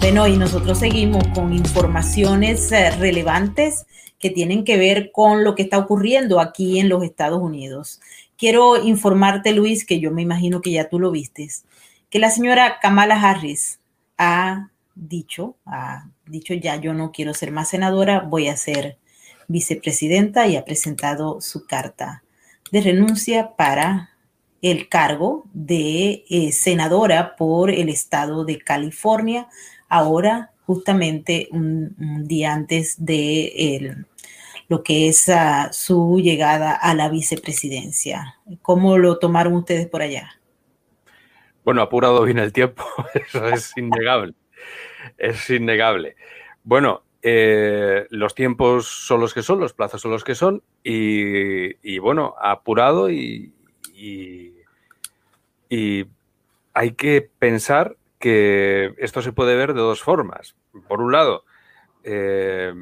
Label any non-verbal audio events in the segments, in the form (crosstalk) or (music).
Bueno, y nosotros seguimos con informaciones eh, relevantes que tienen que ver con lo que está ocurriendo aquí en los Estados Unidos. Quiero informarte, Luis, que yo me imagino que ya tú lo vistes, que la señora Kamala Harris ha dicho, ha dicho ya yo no quiero ser más senadora, voy a ser vicepresidenta y ha presentado su carta de renuncia para el cargo de eh, senadora por el estado de California ahora justamente un, día antes de lo que es ah, su llegada a la vicepresidencia. ¿Cómo lo tomaron ustedes por allá? Bueno, apurado bien el tiempo, (laughs) eso es innegable, es innegable. Bueno, eh, los tiempos son los que son, los plazos son los que son, y, bueno, apurado y, y, hay que pensar que esto se puede ver de dos formas. Por un lado, eh,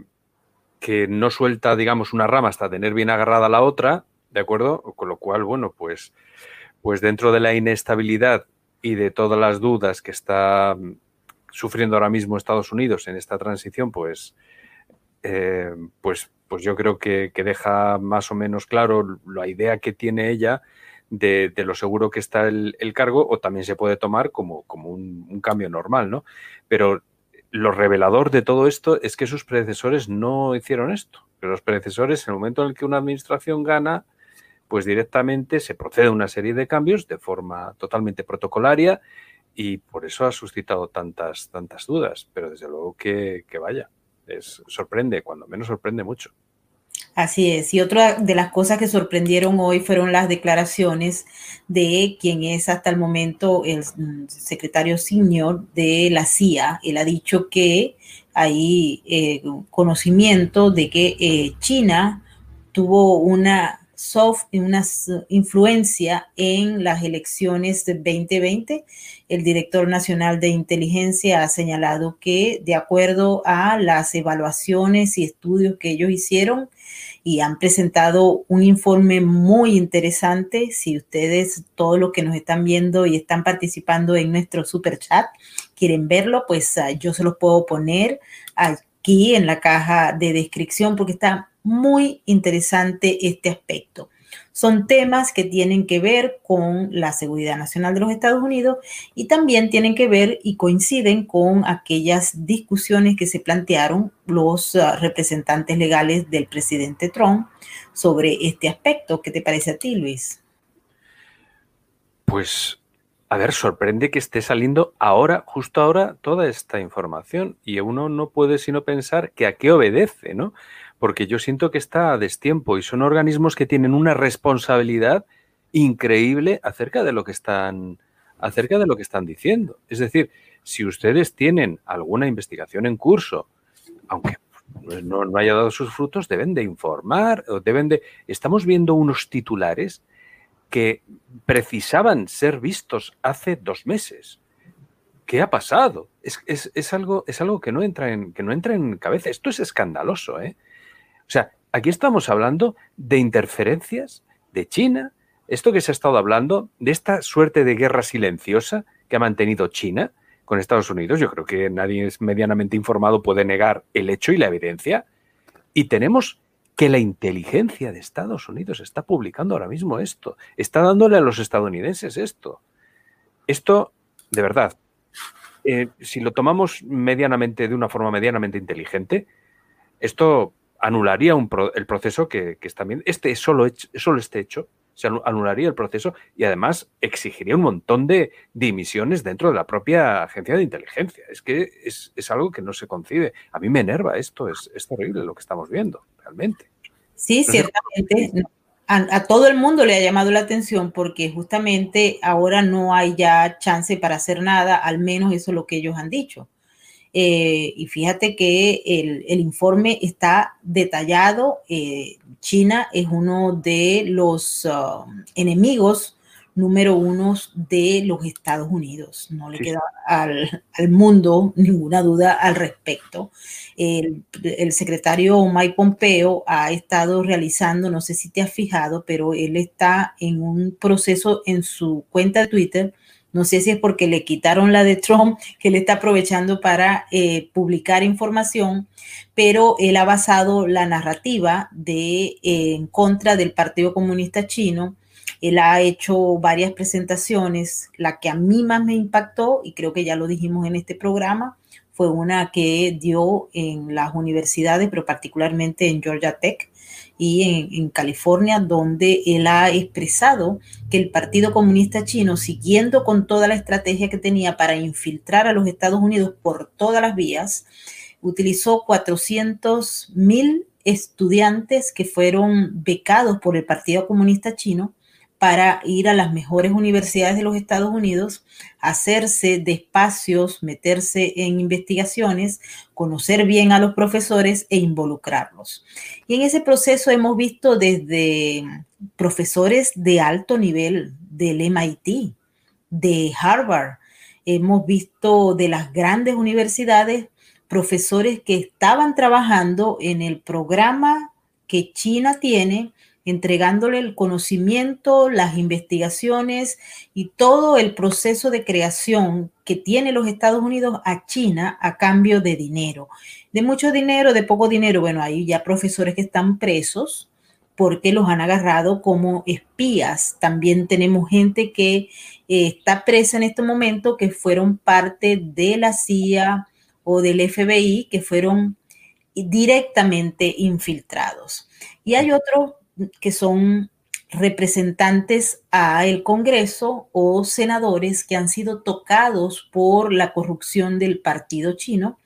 que no suelta, digamos, una rama hasta tener bien agarrada la otra, ¿de acuerdo? Con lo cual, bueno, pues, pues dentro de la inestabilidad y de todas las dudas que está sufriendo ahora mismo Estados Unidos en esta transición, pues, eh, pues, pues yo creo que, deja más o menos claro la idea que tiene ella de, lo seguro que está el, cargo o también se puede tomar como, como un, cambio normal, ¿no? Pero lo revelador de todo esto es que sus predecesores no hicieron esto. Que los predecesores, en el momento en el que una administración gana, pues directamente se procede a una serie de cambios de forma totalmente protocolaria y por eso ha suscitado tantas, tantas dudas. Pero desde luego que, que vaya, es, sorprende, cuando menos sorprende mucho. Así es. Y otra de las cosas que sorprendieron hoy fueron las declaraciones de quien es hasta el momento el secretario senior de la CIA. Él ha dicho que hay eh, conocimiento de que eh, China tuvo una soft, una influencia en las elecciones de 2020. El director nacional de inteligencia ha señalado que de acuerdo a las evaluaciones y estudios que ellos hicieron, y han presentado un informe muy interesante. Si ustedes, todos los que nos están viendo y están participando en nuestro super chat, quieren verlo, pues ah, yo se los puedo poner aquí en la caja de descripción porque está muy interesante este aspecto. Son temas que tienen que ver con la seguridad nacional de los Estados Unidos y también tienen que ver y coinciden con aquellas discusiones que se plantearon los ah, representantes legales del presidente Trump sobre este aspecto. ¿Qué te parece a ti, Luis? Pues, a ver, sorprende que esté saliendo ahora, justo ahora, toda esta información y uno no puede sino pensar que a qué obedece, ¿no? Porque yo siento que está a destiempo y son organismos que tienen una responsabilidad increíble acerca de lo que están acerca de lo que están diciendo. Es decir, si ustedes tienen alguna investigación en curso, aunque no, no, haya dado sus frutos, deben de informar, o deben de. Estamos viendo unos titulares que precisaban ser vistos hace dos meses. ¿Qué ha pasado? Es, es, es, algo, es algo que no entra en, que no entra en cabeza. Esto es escandaloso, ¿eh? O sea, aquí estamos hablando de interferencias de China, esto que se ha estado hablando, de esta suerte de guerra silenciosa que ha mantenido China con Estados Unidos. Yo creo que nadie es medianamente informado puede negar el hecho y la evidencia. Y tenemos que la inteligencia de Estados Unidos está publicando ahora mismo esto, está dándole a los estadounidenses esto. Esto, de verdad, eh, si lo tomamos medianamente, de una forma medianamente inteligente, esto anularía el proceso que, que, es también, este solo, solo este hecho, se anularía el proceso y además exigiría un montón de dimisiones dentro de la propia agencia de inteligencia. Es que es, algo que no se concibe. A mí me enerva esto, es, es terrible lo que estamos viendo, realmente. Sí, ciertamente. A, a, todo el mundo le ha llamado la atención porque justamente ahora no hay ya chance para hacer nada, al menos eso es lo que ellos han dicho. Eh, y fíjate que el, informe está detallado. Eh, China es uno de los um, enemigos número uno de los Estados Unidos. No le queda al, mundo ninguna duda al respecto. El, el, secretario Mike Pompeo ha estado realizando, no sé si te has fijado, pero él está en un proceso en su cuenta de Twitter No sé si es porque le quitaron la de Trump, que le está aprovechando para eh, publicar información, pero él ha basado la narrativa de, eh, en contra del Partido Comunista Chino. Él ha hecho varias presentaciones. La que a mí más me impactó, y creo que ya lo dijimos en este programa, fue una que dio en las universidades, pero particularmente en Georgia Tech, y en, California, donde él ha expresado que el Partido Comunista Chino, siguiendo con toda la estrategia que tenía para infiltrar a los Estados Unidos por todas las vías, utilizó 400 mil estudiantes que fueron becados por el Partido Comunista Chino para ir a las mejores universidades de los Estados Unidos, hacerse de espacios, meterse en investigaciones, conocer bien a los profesores e involucrarlos. Y en ese proceso hemos visto desde profesores de alto nivel del MIT, de Harvard, hemos visto de las grandes universidades profesores que estaban trabajando en el programa que China tiene entregándole el conocimiento, las investigaciones y todo el proceso de creación que tiene los Estados Unidos a China a cambio de dinero. De mucho dinero, de poco dinero, bueno, hay ya profesores que están presos porque los han agarrado como espías. También tenemos gente que eh, está presa en este momento que fueron parte de la CIA o del FBI, que fueron directamente infiltrados. Y hay otros que son representantes a el Congreso o senadores que han sido tocados por la corrupción del partido chino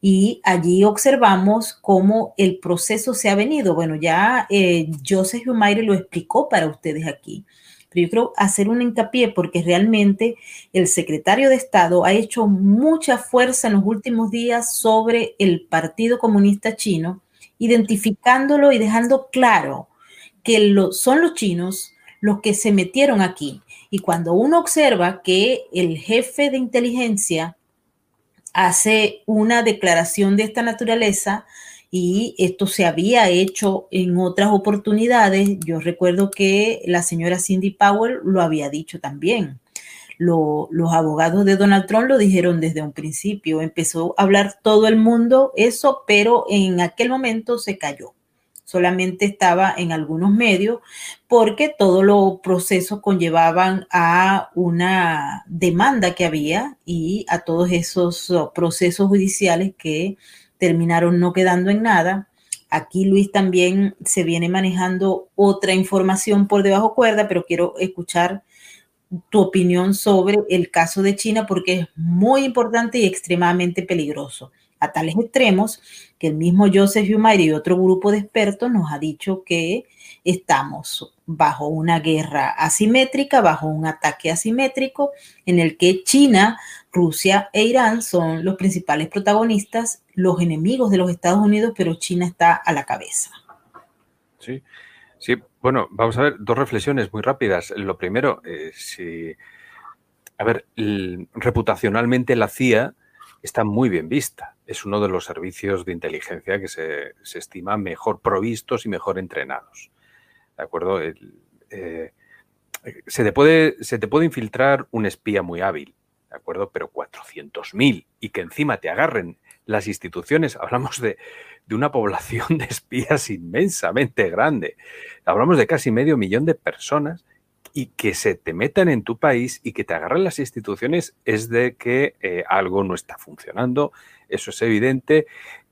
y allí observamos cómo el proceso se ha venido. Bueno, ya eh, Joseph Humayre lo explicó para ustedes aquí, pero yo creo hacer un hincapié porque realmente el secretario de Estado ha hecho mucha fuerza en los últimos días sobre el Partido Comunista Chino, identificándolo y dejando claro que son los chinos los que se metieron aquí. Y cuando uno observa que el jefe de inteligencia hace una declaración de esta naturaleza, y esto se había hecho en otras oportunidades. Yo recuerdo que la señora Cindy Powell lo había dicho también. los abogados de Donald Trump lo dijeron desde un principio. Empezó a hablar todo el mundo eso, pero en aquel momento se cayó solamente estaba en algunos medios porque todos los procesos conllevaban a una demanda que había y a todos esos oh, procesos judiciales que terminaron no quedando en nada. Aquí Luis también se viene manejando otra información por debajo cuerda, pero quiero escuchar tu opinión sobre el caso de China porque es muy importante y extremadamente peligroso a tales extremos que el mismo Joseph Humay y otro grupo de expertos nos ha dicho que estamos bajo una guerra asimétrica, bajo un ataque asimétrico en el que China, Rusia e Irán son los principales protagonistas, los enemigos de los Estados Unidos, pero China está a la cabeza. Sí, sí, bueno, vamos a ver dos reflexiones muy rápidas. Lo primero, eh, si, a ver, reputacionalmente la CIA está muy bien vista. Es uno de los servicios de inteligencia que se, estima mejor provistos y mejor entrenados. ¿De acuerdo? Eh, se, te puede, se te puede infiltrar un espía muy hábil, ¿de acuerdo? Pero 400.000 y que encima te agarren las instituciones, hablamos de, de, una población de espías inmensamente grande. Hablamos de casi medio millón de personas y que se te metan en tu país y que te agarren las instituciones es de que eh, algo no está funcionando, eso es evidente.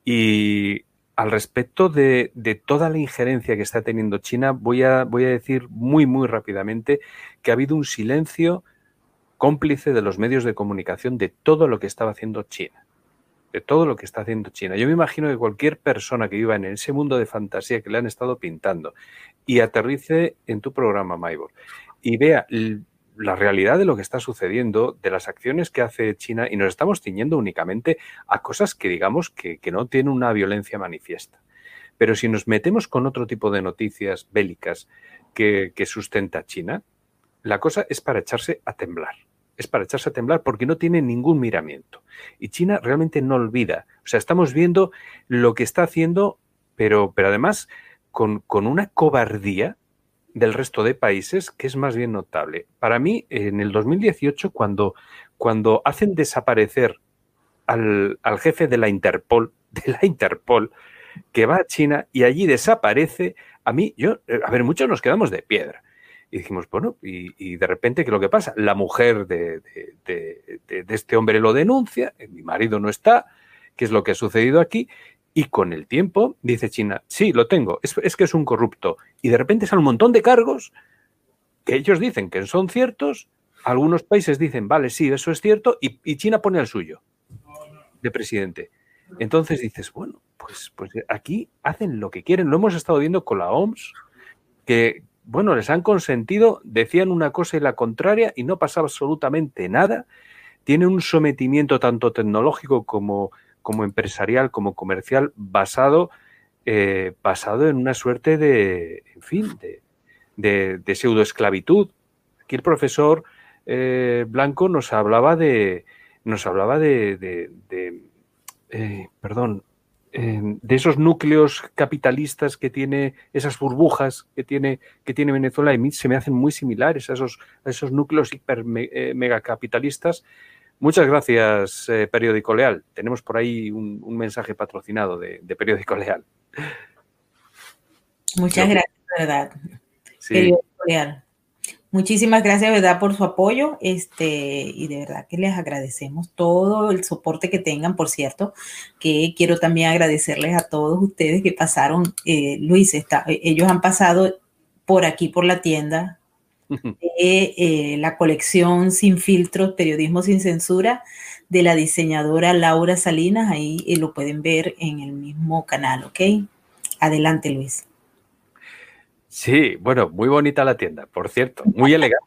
Y al respecto de, toda la injerencia que está teniendo China, voy a, voy a decir muy, muy rápidamente que ha habido un silencio cómplice de los medios de comunicación de todo lo que estaba haciendo China de todo lo que está haciendo China. Yo me imagino que cualquier persona que viva en ese mundo de fantasía que le han estado pintando y aterrice en tu programa, Maibor, y vea la realidad de lo que está sucediendo, de las acciones que hace China, y nos estamos ciñendo únicamente a cosas que digamos que, no tienen una violencia manifiesta. Pero si nos metemos con otro tipo de noticias bélicas que, que sustenta China, la cosa es para echarse a temblar. Es para echarse a temblar porque no tiene ningún miramiento. Y China realmente no olvida. O sea, estamos viendo lo que está haciendo, pero, pero además con, con una cobardía del resto de países que es más bien notable. Para mí, en el 2018, cuando, cuando hacen desaparecer al, al jefe de la Interpol, (laughs) de la Interpol, que va a China y allí desaparece, a mí, yo, eh, a ver, muchos nos quedamos de piedra. Y dijimos, bueno, y, de repente, ¿qué es lo que pasa? La mujer de, este hombre lo denuncia, eh, mi marido no está, ¿qué es lo que ha sucedido aquí? Y con el tiempo dice China, sí, lo tengo, es, que es un corrupto. Y de repente sale un montón de cargos que ellos dicen que son ciertos, algunos países dicen, vale, sí, eso es cierto, y, China pone al suyo de presidente. Entonces dices, bueno, pues, pues aquí hacen lo que quieren. Lo hemos estado viendo con la OMS, que, bueno, les han consentido, decían una cosa y la contraria y no pasaba absolutamente nada. Tiene un sometimiento tanto tecnológico como, como empresarial, como comercial, basado, eh, basado en una suerte de, en fin, de, de, pseudoesclavitud. Aquí el profesor eh, Blanco nos hablaba de, nos hablaba de, eh, perdón, de esos núcleos capitalistas que tiene, esas burbujas que tiene, que tiene Venezuela, y se me hacen muy similares a esos, esos núcleos hiper megacapitalistas. Muchas gracias, eh, Periódico Leal. Tenemos por ahí un, mensaje patrocinado de, Periódico Leal. Muchas gracias, verdad. Periódico Leal. Muchísimas gracias, ¿verdad?, por su apoyo. Este, y de verdad que les agradecemos todo el soporte que tengan, por cierto, que quiero también agradecerles a todos ustedes que pasaron. Eh, Luis, está, ellos han pasado por aquí, por la tienda, de eh, la colección Sin Filtros, Periodismo Sin Censura, de la diseñadora Laura Salinas. Ahí eh, lo pueden ver en el mismo canal, ¿ok? Adelante, Luis. Sí, bueno, muy bonita la tienda, por cierto, muy elegante.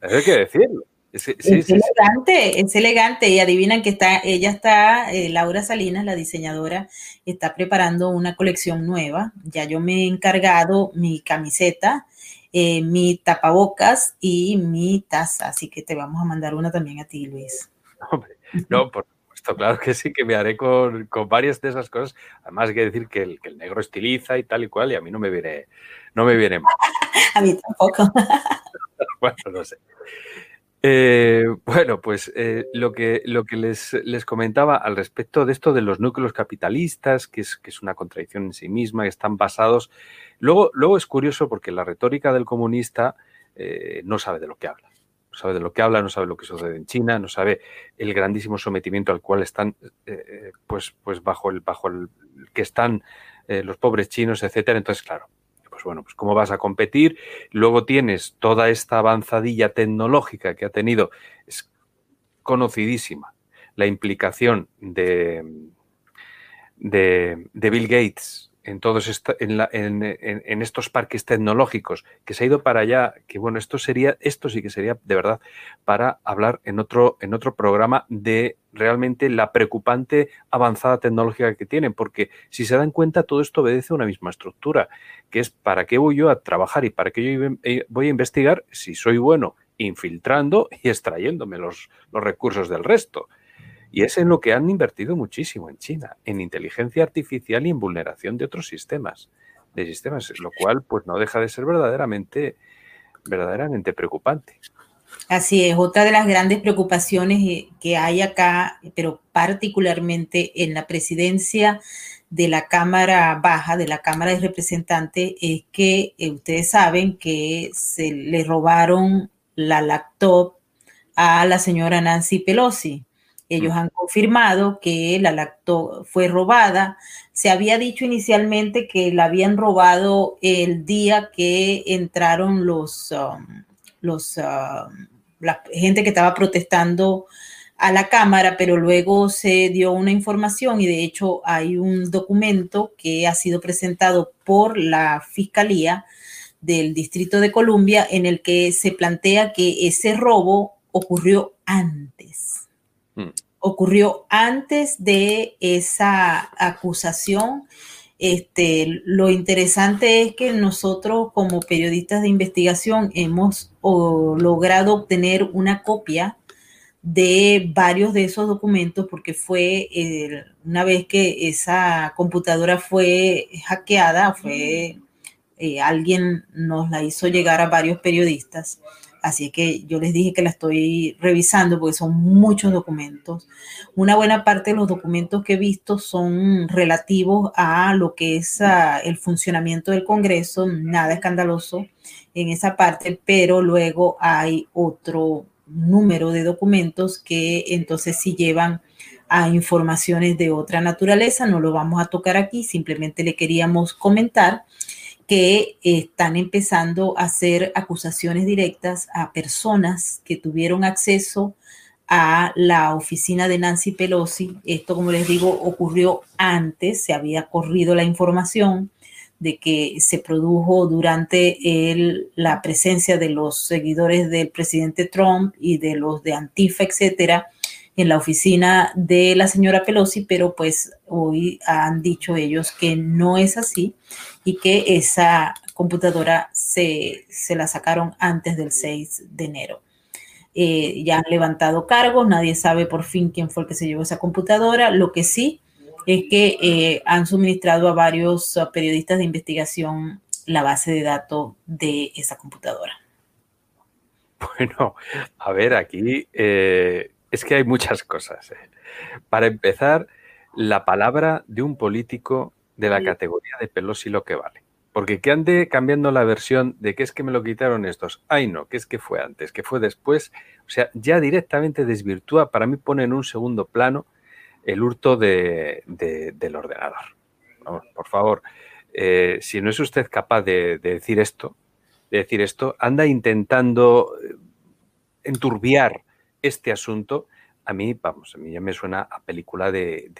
Hay que decirlo. Es, elegante, es elegante. Y adivinan que está, ella está, eh, Laura Salinas, la diseñadora, está preparando una colección nueva. Ya yo me he encargado mi camiseta, eh, mi tapabocas y mi taza. Así que te vamos a mandar una también a ti, Luis. Hombre, no, por supuesto, claro que sí, que me haré con, varias de esas cosas. Además, hay que decir que el, que el negro estiliza y tal y cual, y a mí no me viene no me viene mal. (laughs) A mí tampoco. (laughs) bueno, no sé. Eh, (laughs) bueno, pues eh, lo que, lo que les, les, comentaba al respecto de esto de los núcleos capitalistas, que es, que es una contradicción en sí misma, que están basados. Luego, luego es curioso porque la retórica del comunista eh, no sabe de lo que habla. No sabe de lo que habla, no sabe lo que sucede en China, no sabe el grandísimo sometimiento al cual están, pues, pues bajo el, bajo el que están los pobres chinos, etcétera. Entonces, claro, pues bueno, pues cómo vas a competir. Luego tienes toda esta avanzadilla tecnológica que ha tenido, es conocidísima la implicación de, de, de Bill Gates en todos en, estos parques tecnológicos que se ha ido para allá, que bueno, esto sería, esto sí que sería de verdad para hablar en otro, en otro programa de realmente la preocupante avanzada tecnológica que tienen, porque si se dan cuenta, todo esto obedece a una misma estructura, que es para qué voy yo a trabajar y para qué yo eh, voy a investigar si soy bueno infiltrando y extrayéndome los, los recursos del resto. Y es en lo que han invertido muchísimo en China, en inteligencia artificial y en vulneración de otros sistemas, de sistemas, lo cual pues no deja de ser verdaderamente, verdaderamente preocupante. Así es, otra de las grandes preocupaciones eh, que hay acá, pero particularmente en la presidencia de la Cámara Baja, de la Cámara de Representantes, es que eh, ustedes saben que se le robaron la laptop a la señora Nancy Pelosi. Ellos han confirmado que la lacto fue robada. Se había dicho inicialmente que la habían robado el día que entraron los, um, los um, la gente que estaba protestando a la Cámara, pero luego se dio una información y de hecho hay un documento que ha sido presentado por la Fiscalía del Distrito de Columbia en el que se plantea que ese robo ocurrió antes Mm. Ocurrió antes de esa acusación. Este, lo interesante es que nosotros como periodistas de investigación hemos logrado obtener una copia de varios de esos documentos porque fue una vez que esa computadora fue hackeada, fue eh, alguien nos la hizo llegar a varios periodistas. Así que yo les dije que la estoy revisando porque son muchos documentos. Una buena parte de los documentos que he visto son relativos a lo que es ah, el funcionamiento del Congreso, nada escandaloso en esa parte, pero luego hay otro número de documentos que entonces sí llevan a informaciones de otra naturaleza. No lo vamos a tocar aquí, simplemente le queríamos comentar que están empezando a hacer acusaciones directas a personas que tuvieron acceso a la oficina de Nancy Pelosi. Esto, como les digo, ocurrió antes, se había corrido la información de que se produjo durante la presencia de los seguidores del presidente Trump y de los de Antifa, etcétera, en la oficina de la señora Pelosi, pero pues hoy han dicho ellos que no es así y que esa computadora se, la sacaron antes del 6 de enero. Eh, ya han levantado cargos, nadie sabe por fin quién fue el que se llevó esa computadora. Lo que sí es que eh, han suministrado a varios periodistas de investigación la base de datos de esa computadora. Bueno, a ver, aquí eh, es que hay muchas cosas. Para empezar, la palabra de un político de la categoría de Pelosi lo que vale. Porque que ande cambiando la versión de que es que me lo quitaron estos, ay no, que es que fue antes, que fue después, o sea, ya directamente desvirtúa, para mí pone en un segundo plano el hurto de, del ordenador. por favor, eh, si no es usted capaz de, decir esto, de decir esto, anda intentando eh, enturbiar este asunto, a mí, vamos, a mí ya me suena a película de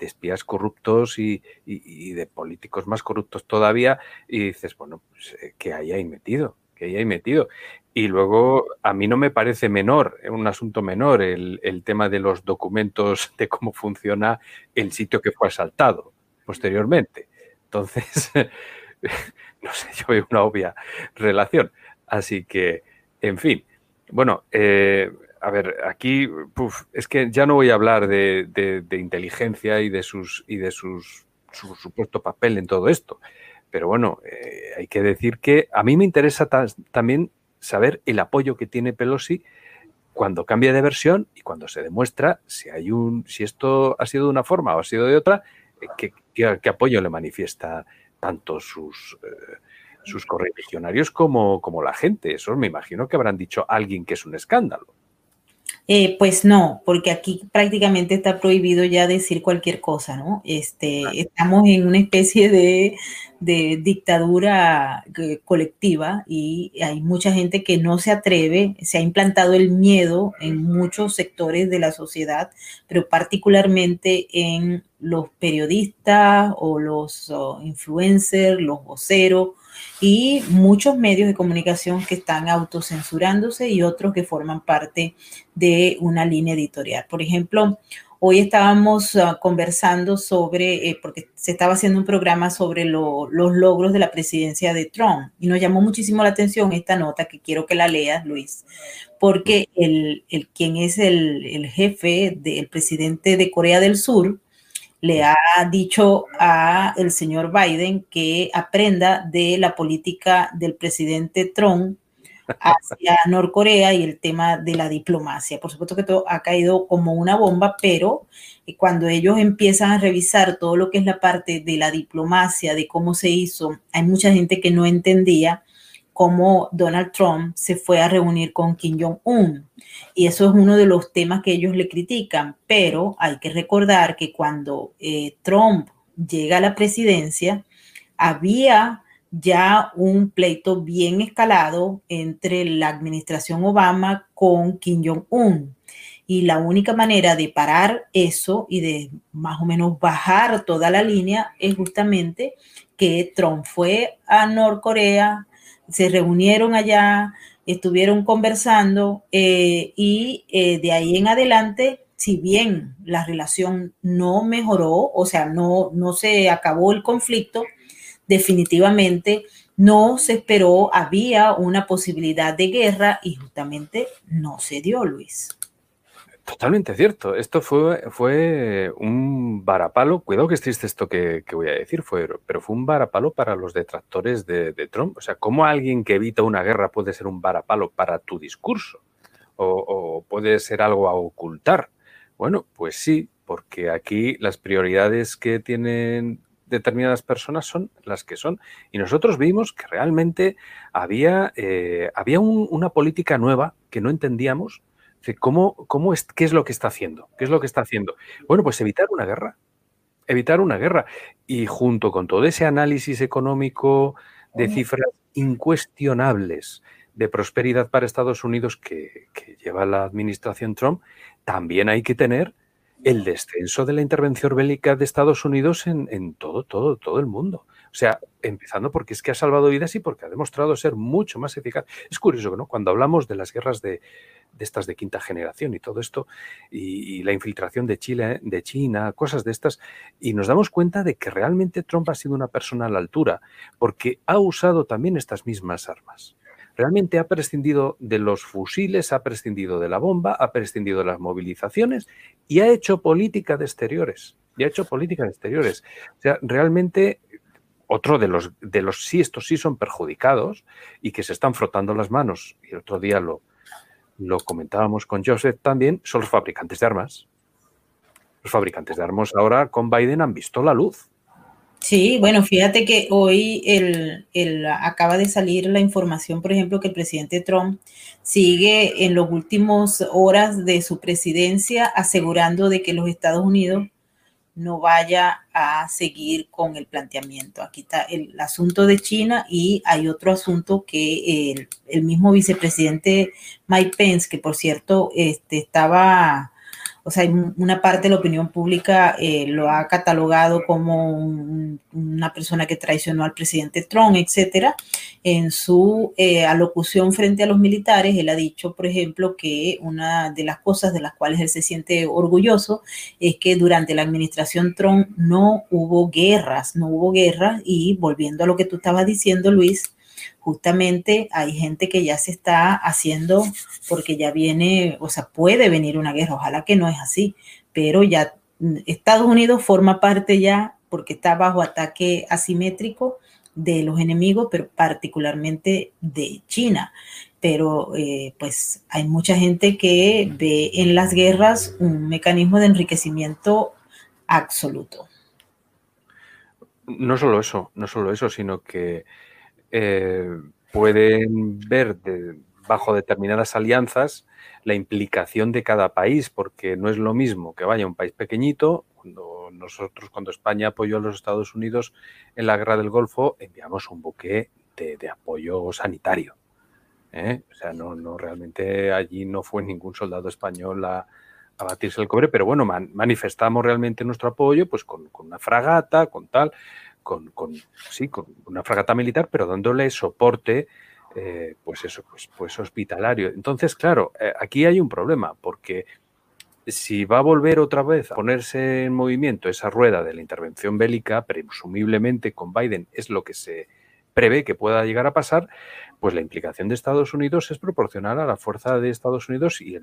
de espías corruptos y, de políticos más corruptos todavía, y dices, bueno, pues, eh, que hay ahí metido, que hay ahí metido. Y luego, a mí no me parece menor, un asunto menor, el, tema de los documentos de cómo funciona el sitio que fue asaltado posteriormente. Entonces, (laughs) no sé, yo veo una obvia relación. Así que, en fin, bueno, eh, a ver, aquí es que ya no voy a hablar de, inteligencia y de sus y de sus su supuesto papel en todo esto. Pero bueno, eh, hay que decir que a mí me interesa también saber el apoyo que tiene Pelosi cuando cambia de versión y cuando se demuestra si hay un, si esto ha sido de una forma o ha sido de otra, eh, qué, apoyo le manifiesta tanto sus eh, sus correligionarios como, como la gente. Eso me imagino que habrán dicho alguien que es un escándalo. Eh, pues no, porque aquí prácticamente está prohibido ya decir cualquier cosa, ¿no? Este, estamos en una especie de, dictadura eh, colectiva y hay mucha gente que no se atreve, se ha implantado el miedo en muchos sectores de la sociedad, pero particularmente en los periodistas o los influencers, los voceros y muchos medios de comunicación que están autocensurándose y otros que forman parte de una línea editorial. Por ejemplo, hoy estábamos ah, conversando sobre, eh, porque se estaba haciendo un programa sobre los logros de la presidencia de Trump y nos llamó muchísimo la atención esta nota que quiero que la leas, Luis, porque el, el quien es el, el jefe del presidente de Corea del Sur, le ha dicho a el señor Biden que aprenda de la política del presidente Trump hacia (laughs) Norcorea y el tema de la diplomacia. Por supuesto que todo ha caído como una bomba, pero eh, cuando ellos empiezan a revisar todo lo que es la parte de la diplomacia, de cómo se hizo, hay mucha gente que no entendía cómo Donald Trump se fue a reunir con Kim Jong-un. Y eso es uno de los temas que ellos le critican, pero hay que recordar que cuando eh, Trump llega a la presidencia, había ya un pleito bien escalado entre la administración Obama con Kim Jong-un. Y la única manera de parar eso y de más o menos bajar toda la línea es justamente que Trump fue a Norcorea, se reunieron allá, estuvieron conversando eh, y eh, de ahí en adelante, si bien la relación no mejoró, o sea, no, no se acabó el conflicto, definitivamente no se esperó, había una posibilidad de guerra y justamente no se dio, Luis. Totalmente cierto. Esto fue, fue un varapalo. Cuidado que es triste esto que, voy a decir, fue, pero fue un varapalo para los detractores de, Trump. O sea, ¿cómo alguien que evita una guerra puede ser un varapalo para tu discurso? O, puede ser algo a ocultar. Bueno, pues sí, porque aquí las prioridades que tienen determinadas personas son las que son. Y nosotros vimos que realmente había, eh, había una política nueva que no entendíamos ¿Cómo, cómo es, ¿Qué es lo que está haciendo? ¿Qué es lo que está haciendo? Bueno, pues evitar una guerra. Evitar una guerra. Y junto con todo ese análisis económico de cifras incuestionables de prosperidad para Estados Unidos que, lleva la administración Trump, también hay que tener el descenso de la intervención bélica de Estados Unidos en, en, todo, todo, todo el mundo. O sea, empezando porque es que ha salvado vidas y porque ha demostrado ser mucho más eficaz. Es curioso, ¿no? Cuando hablamos de las guerras de, estas de quinta generación y todo esto, y, la infiltración de Chile, de China, cosas de estas, y nos damos cuenta de que realmente Trump ha sido una persona a la altura, porque ha usado también estas mismas armas. Realmente ha prescindido de los fusiles, ha prescindido de la bomba, ha prescindido de las movilizaciones y ha hecho política de exteriores. Y ha hecho política de exteriores. O sea, realmente otro de los, de los sí, estos sí son perjudicados y que se están frotando las manos, y el otro día lo, lo comentábamos con Joseph también, son los fabricantes de armas. Los fabricantes de armas ahora con Biden han visto la luz. Sí, bueno, fíjate que hoy el, acaba de salir la información, por ejemplo, que el presidente Trump sigue en los últimos horas de su presidencia asegurando de que los Estados Unidos no vaya a seguir con el planteamiento. Aquí está el asunto de China y hay otro asunto que el, mismo vicepresidente Mike Pence, que por cierto este, estaba o sea, una parte de la opinión pública eh, lo ha catalogado como una persona que traicionó al presidente Trump, etcétera. En su eh, alocución frente a los militares, él ha dicho, por ejemplo, que una de las cosas de las cuales él se siente orgulloso es que durante la administración Trump no hubo guerras, no hubo guerras y volviendo a lo que tú estabas diciendo, Luis, justamente hay gente que ya se está haciendo porque ya viene, o sea, puede venir una guerra, ojalá que no es así, pero ya Estados Unidos forma parte ya porque está bajo ataque asimétrico de los enemigos, pero particularmente de China. Pero eh, pues hay mucha gente que ve en las guerras un mecanismo de enriquecimiento absoluto. No solo eso, no solo eso, sino que eh, pueden ver bajo determinadas alianzas la implicación de cada país, porque no es lo mismo que vaya un país pequeñito, cuando nosotros, cuando España apoyó a los Estados Unidos en la guerra del Golfo, enviamos un buque de, apoyo sanitario. ¿eh? O sea, no, no, realmente allí no fue ningún soldado español a, batirse el cobre, pero bueno, manifestamos realmente nuestro apoyo pues con, con una fragata, con tal con, sí, con una fragata militar, pero dándole soporte, eh, pues eso, pues, pues hospitalario. Entonces, claro, eh, aquí hay un problema, porque si va a volver otra vez a ponerse en movimiento esa rueda de la intervención bélica, presumiblemente con Biden es lo que se prevé que pueda llegar a pasar, pues la implicación de Estados Unidos es proporcional a la fuerza de Estados Unidos y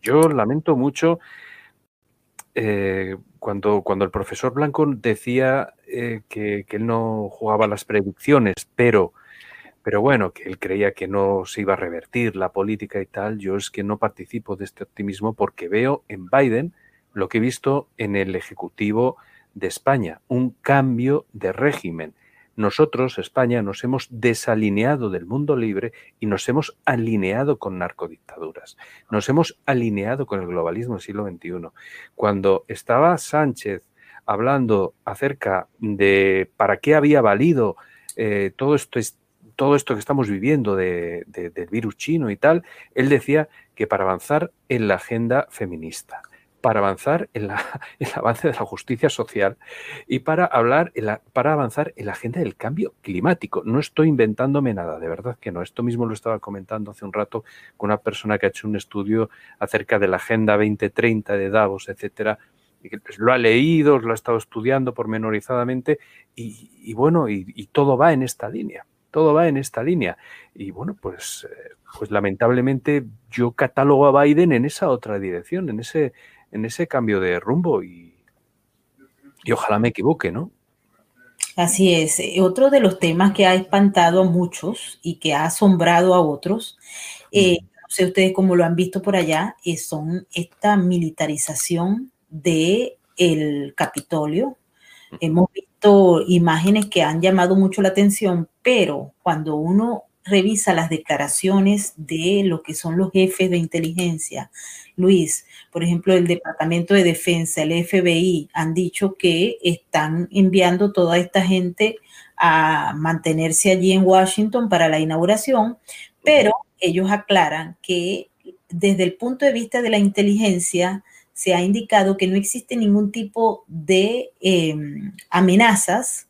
yo lamento mucho eh, cuando, cuando el profesor Blanco decía eh, que, él no jugaba las predicciones, pero, pero bueno, que él creía que no se iba a revertir la política y tal, yo es que no participo de este optimismo porque veo en Biden lo que he visto en el Ejecutivo de España, un cambio de régimen nosotros, España, nos hemos desalineado del mundo libre y nos hemos alineado con narcodictaduras. Nos hemos alineado con el globalismo del siglo XXI. Cuando estaba Sánchez hablando acerca de para qué había valido eh, todo esto todo esto que estamos viviendo del virus chino y tal, él decía que para avanzar en la agenda feminista, para avanzar (laughs) en, el avance de la justicia social y para hablar, para avanzar en la agenda del cambio climático. No estoy inventándome nada, de verdad que no. Esto mismo lo estaba comentando hace un rato con una persona que ha hecho un estudio acerca de la Agenda 2030 de Davos, etcétera. Y lo ha leído, lo ha estado estudiando pormenorizadamente y, bueno, y todo va en esta línea. todo va en esta línea. Y bueno, pues, eh, pues lamentablemente yo catalogo a Biden en esa otra dirección, en ese, en ese cambio de rumbo y, y ojalá me equivoque, ¿no? Así es. Eh, otro de los temas que ha espantado a muchos y que ha asombrado a otros, eh, no sé ustedes cómo lo han visto por allá, son esta militarización de el Capitolio. Hemos visto imágenes que han llamado mucho la atención, pero cuando uno revisa las declaraciones de lo que son los jefes de inteligencia, Luis, por ejemplo, el Departamento de Defensa, el FBI, han dicho que están enviando toda esta gente a mantenerse allí en Washington para la inauguración, pero ellos aclaran que desde el punto de vista de la inteligencia, se ha indicado que no existe ningún tipo de em, amenazas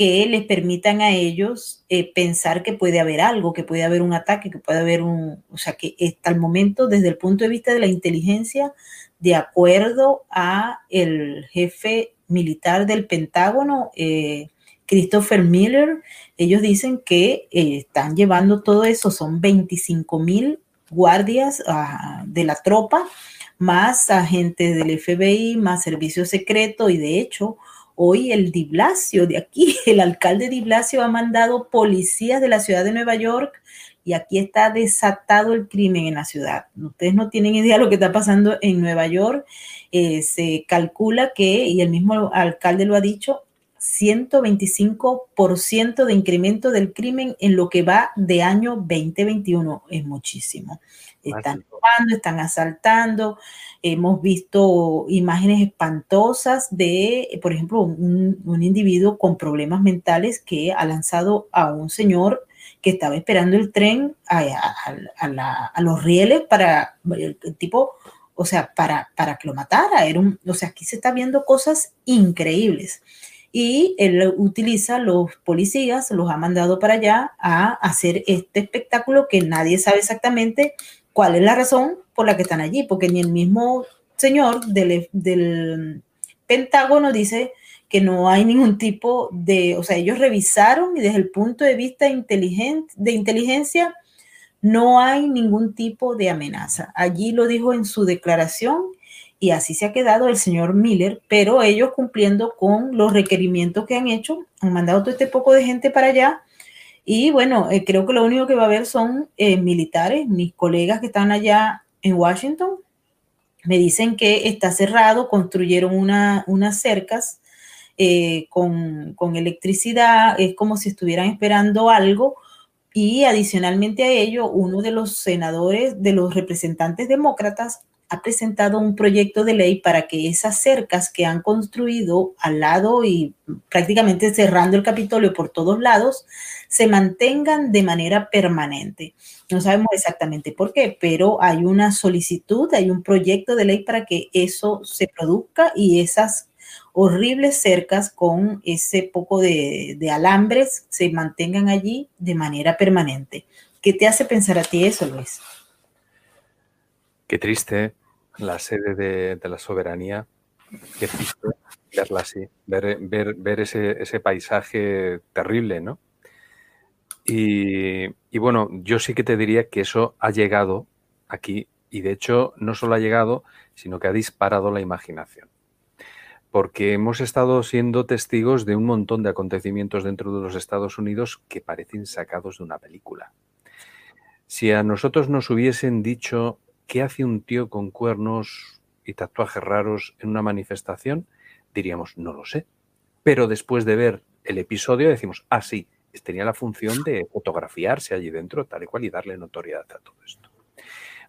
que les permitan a ellos eh, pensar que puede haber algo, que puede haber un ataque, que puede haber un, o sea, que hasta el momento, desde el punto de vista de la inteligencia, de acuerdo a el jefe militar del Pentágono, eh, Christopher Miller, ellos dicen que eh, están llevando todo eso, son 25 mil guardias ah, de la tropa más agentes del FBI, más servicio secreto y de hecho hoy el Diblasio de aquí, (laughs) el alcalde Diblasio ha mandado policías de la ciudad de Nueva York y aquí está desatado el crimen en la ciudad. Ustedes no tienen idea de lo que está pasando en Nueva York. Eh, se calcula que, y el mismo alcalde lo ha dicho, 125% de incremento del crimen en lo que va de año 2021. Es muchísimo. Están robando, están asaltando. Hemos visto imágenes espantosas de, por ejemplo, un, individuo con problemas mentales que ha lanzado a un señor que estaba esperando el tren a, los rieles para el, tipo, o sea, para, para que lo matara. Era un, o sea, aquí se está viendo cosas increíbles y él utiliza los policías, los ha mandado para allá a hacer este espectáculo que nadie sabe exactamente cuál es la razón por la que están allí, porque ni el mismo señor del, del Pentágono dice que no hay ningún tipo de, o sea, ellos revisaron y desde el punto de vista inteligente, de inteligencia no hay ningún tipo de amenaza. Allí lo dijo en su declaración y así se ha quedado el señor Miller, pero ellos cumpliendo con los requerimientos que han hecho, han mandado todo este poco de gente para allá. Y bueno, eh, creo que lo único que va a haber son eh, militares. Mis colegas que están allá en Washington me dicen que está cerrado, construyeron una, unas cercas eh, con, con electricidad, es como si estuvieran esperando algo. Y adicionalmente a ello, uno de los senadores, de los representantes demócratas, ha presentado un proyecto de ley para que esas cercas que han construido al lado y prácticamente cerrando el Capitolio por todos lados, se mantengan de manera permanente. No sabemos exactamente por qué, pero hay una solicitud, hay un proyecto de ley para que eso se produzca y esas horribles cercas con ese poco de, alambres se mantengan allí de manera permanente. ¿Qué te hace pensar a ti eso, Luis? Qué triste, la sede de, la soberanía, qué triste verla así, ver, ver, ese, paisaje terrible, ¿no? Y, bueno, yo sí que te diría que eso ha llegado aquí y de hecho no solo ha llegado, sino que ha disparado la imaginación. Porque hemos estado siendo testigos de un montón de acontecimientos dentro de los Estados Unidos que parecen sacados de una película. Si a nosotros nos hubiesen dicho ¿qué hace un tío con cuernos y tatuajes raros en una manifestación? Diríamos, no lo sé. Pero después de ver el episodio decimos, ah, sí, tenía la función de fotografiarse allí dentro, tal y cual, y darle notoriedad a todo esto.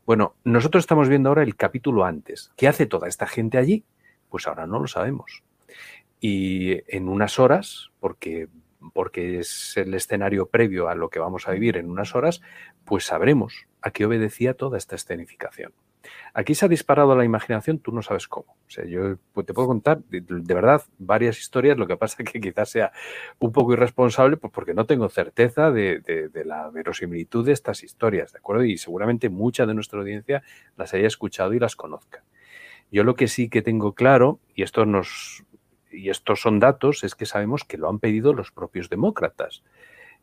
Bueno, nosotros estamos viendo ahora el capítulo antes. ¿Qué hace toda esta gente allí? Pues ahora no lo sabemos. Y en unas horas, porque, porque es el escenario previo a lo que vamos a vivir en unas horas, pues sabremos a qué obedecía toda esta escenificación. Aquí se ha disparado la imaginación, tú no sabes cómo. O sea, yo pues, te puedo contar de, verdad varias historias, lo que pasa es que quizás sea un poco irresponsable pues porque no tengo certeza de, la verosimilitud de estas historias, ¿de acuerdo? Y seguramente mucha de nuestra audiencia las haya escuchado y las conozca. Yo lo que sí que tengo claro, y esto nos y estos son datos, es que sabemos que lo han pedido los propios demócratas.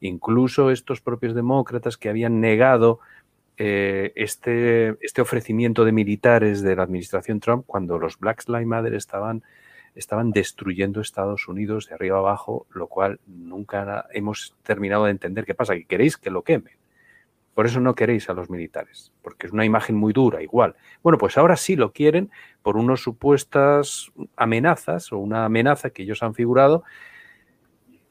incluso estos propios demócratas que habían negado eh, este, este ofrecimiento de militares de la administración Trump cuando los Black Lives Matter estaban, estaban destruyendo Estados Unidos de arriba abajo, lo cual nunca hemos terminado de entender qué pasa, que queréis que lo quemen. Por eso no queréis a los militares, porque es una imagen muy dura, igual. Bueno, pues ahora sí lo quieren por unas supuestas amenazas o una amenaza que ellos han figurado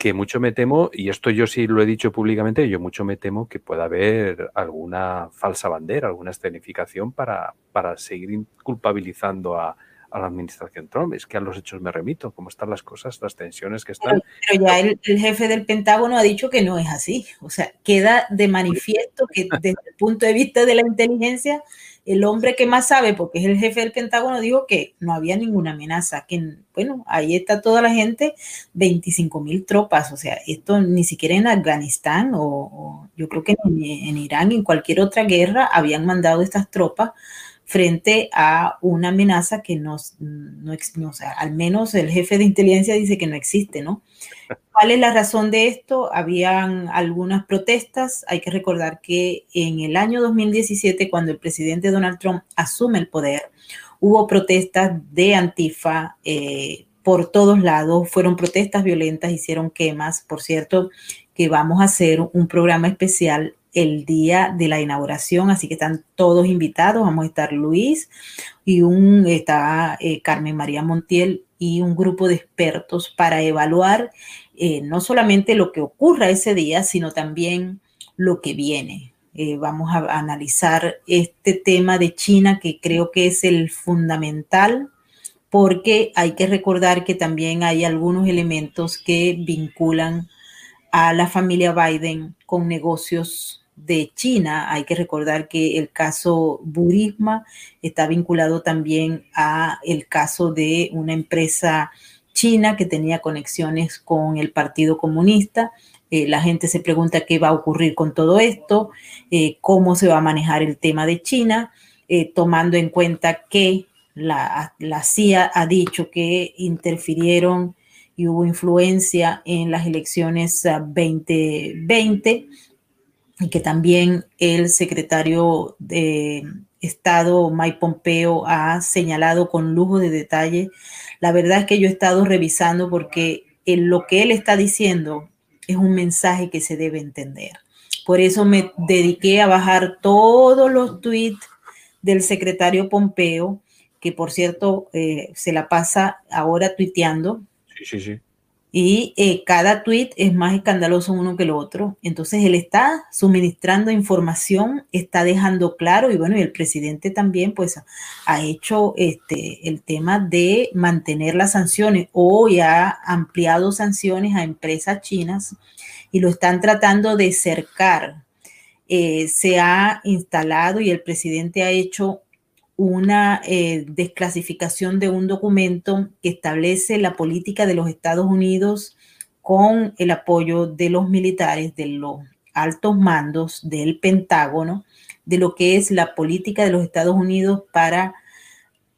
que mucho me temo, y esto yo sí lo he dicho públicamente, yo mucho me temo que pueda haber alguna falsa bandera, alguna escenificación para, para seguir culpabilizando a, a la administración Trump. Es que a los hechos me remito, cómo están las cosas, las tensiones que están. Pero, ya el, jefe del Pentágono ha dicho que no es así. O sea, queda de manifiesto que (laughs) desde el punto de vista de la inteligencia, el hombre que más sabe, porque es el jefe del Pentágono, dijo que no había ninguna amenaza, que bueno, ahí está toda la gente, 25 mil tropas, o sea, esto ni siquiera en Afganistán o, yo creo que en, en Irán, en cualquier otra guerra, habían mandado estas tropas frente a una amenaza que no, no, no o sea, al menos el jefe de inteligencia dice que no existe, ¿no? ¿Cuál es la razón de esto? Habían algunas protestas. Hay que recordar que en el año 2017, cuando el presidente Donald Trump asume el poder, hubo protestas de Antifa eh, por todos lados. Fueron protestas violentas, hicieron quemas. Por cierto, que vamos a hacer un programa especial el día de la inauguración, así que están todos invitados. Vamos a estar Luis y un está eh, Carmen María Montiel y un grupo de expertos para evaluar eh, no solamente lo que ocurra ese día, sino también lo que viene. Eh, vamos a analizar este tema de China que creo que es el fundamental porque hay que recordar que también hay algunos elementos que vinculan a la familia Biden con negocios de China. Hay que recordar que el caso Burisma está vinculado también a el caso de una empresa china que tenía conexiones con el Partido Comunista. Eh, la gente se pregunta qué va a ocurrir con todo esto, eh, cómo se va a manejar el tema de China, eh, tomando en cuenta que la, la CIA ha dicho que interfirieron y hubo influencia en las elecciones 2020 y que también el secretario de Estado, Mike Pompeo, ha señalado con lujo de detalle. La verdad es que yo he estado revisando porque lo que él está diciendo es un mensaje que se debe entender. Por eso me dediqué a bajar todos los tweets del secretario Pompeo, que por cierto eh, se la pasa ahora tuiteando. Sí, sí, sí y eh, cada tweet es más escandaloso uno que el otro. Entonces él está suministrando información, está dejando claro y bueno, y el presidente también pues ha hecho este, el tema de mantener las sanciones o ya ha ampliado sanciones a empresas chinas y lo están tratando de cercar. Eh, se ha instalado y el presidente ha hecho una eh, desclasificación de un documento que establece la política de los Estados Unidos con el apoyo de los militares, de los altos mandos del Pentágono, de lo que es la política de los Estados Unidos para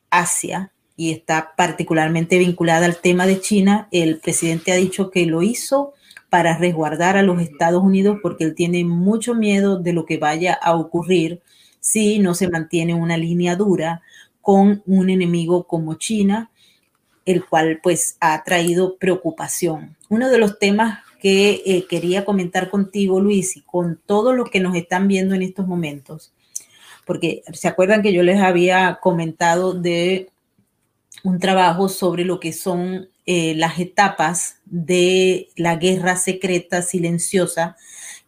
Asia y está particularmente vinculada al tema de China. El presidente ha dicho que lo hizo para resguardar a los Estados Unidos porque él tiene mucho miedo de lo que vaya a ocurrir si no se mantiene una línea dura con un enemigo como China, el cual pues ha traído preocupación. Uno de los temas que eh, quería comentar contigo, Luis, y con todos los que nos están viendo en estos momentos, porque se acuerdan que yo les había comentado de un trabajo sobre lo que son eh, las etapas de la guerra secreta silenciosa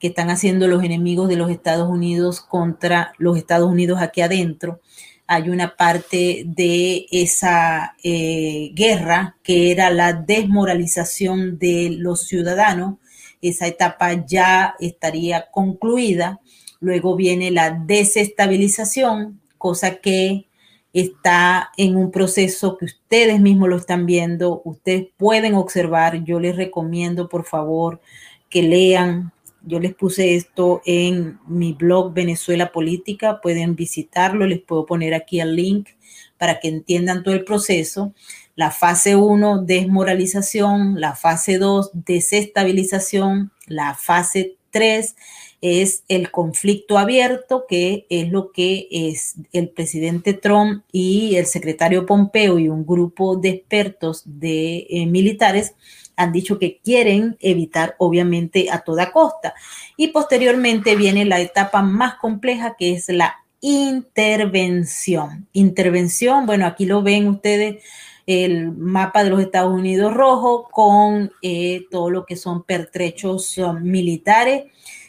que están haciendo los enemigos de los Estados Unidos contra los Estados Unidos aquí adentro. Hay una parte de esa eh, guerra que era la desmoralización de los ciudadanos. Esa etapa ya estaría concluida. Luego viene la desestabilización, cosa que está en un proceso que ustedes mismos lo están viendo, ustedes pueden observar. Yo les recomiendo, por favor, que lean yo les puse esto en mi blog Venezuela Política, pueden visitarlo, les puedo poner aquí el link para que entiendan todo el proceso. La fase 1, desmoralización, la fase 2, desestabilización, la fase Tres es el conflicto abierto, que es lo que es el presidente Trump y el secretario Pompeo y un grupo de expertos de eh, militares han dicho que quieren evitar, obviamente, a toda costa. Y posteriormente viene la etapa más compleja, que es la intervención. Intervención, bueno, aquí lo ven ustedes, el mapa de los Estados Unidos rojo con eh, todo lo que son pertrechos um, militares.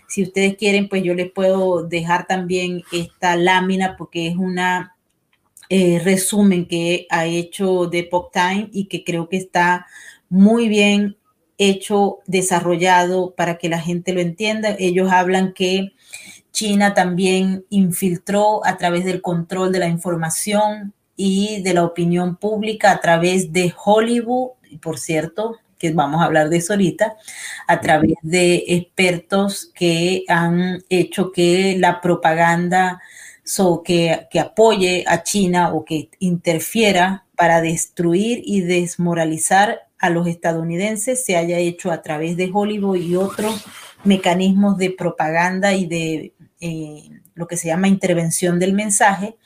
Si ustedes quieren, pues yo les puedo dejar también esta lámina porque es una eh, resumen que ha hecho The Pop Time y que creo que está muy bien hecho, desarrollado para que la gente lo entienda. Ellos hablan que China también infiltró a través del control de la información y de la opinión pública a través de Hollywood, por cierto, que vamos a hablar de eso ahorita, a través de expertos que han hecho que la propaganda so, que, que apoye a China o que interfiera para destruir y desmoralizar a los estadounidenses se haya hecho a través de Hollywood y otros mecanismos de propaganda y de eh, lo que se llama intervención del mensaje.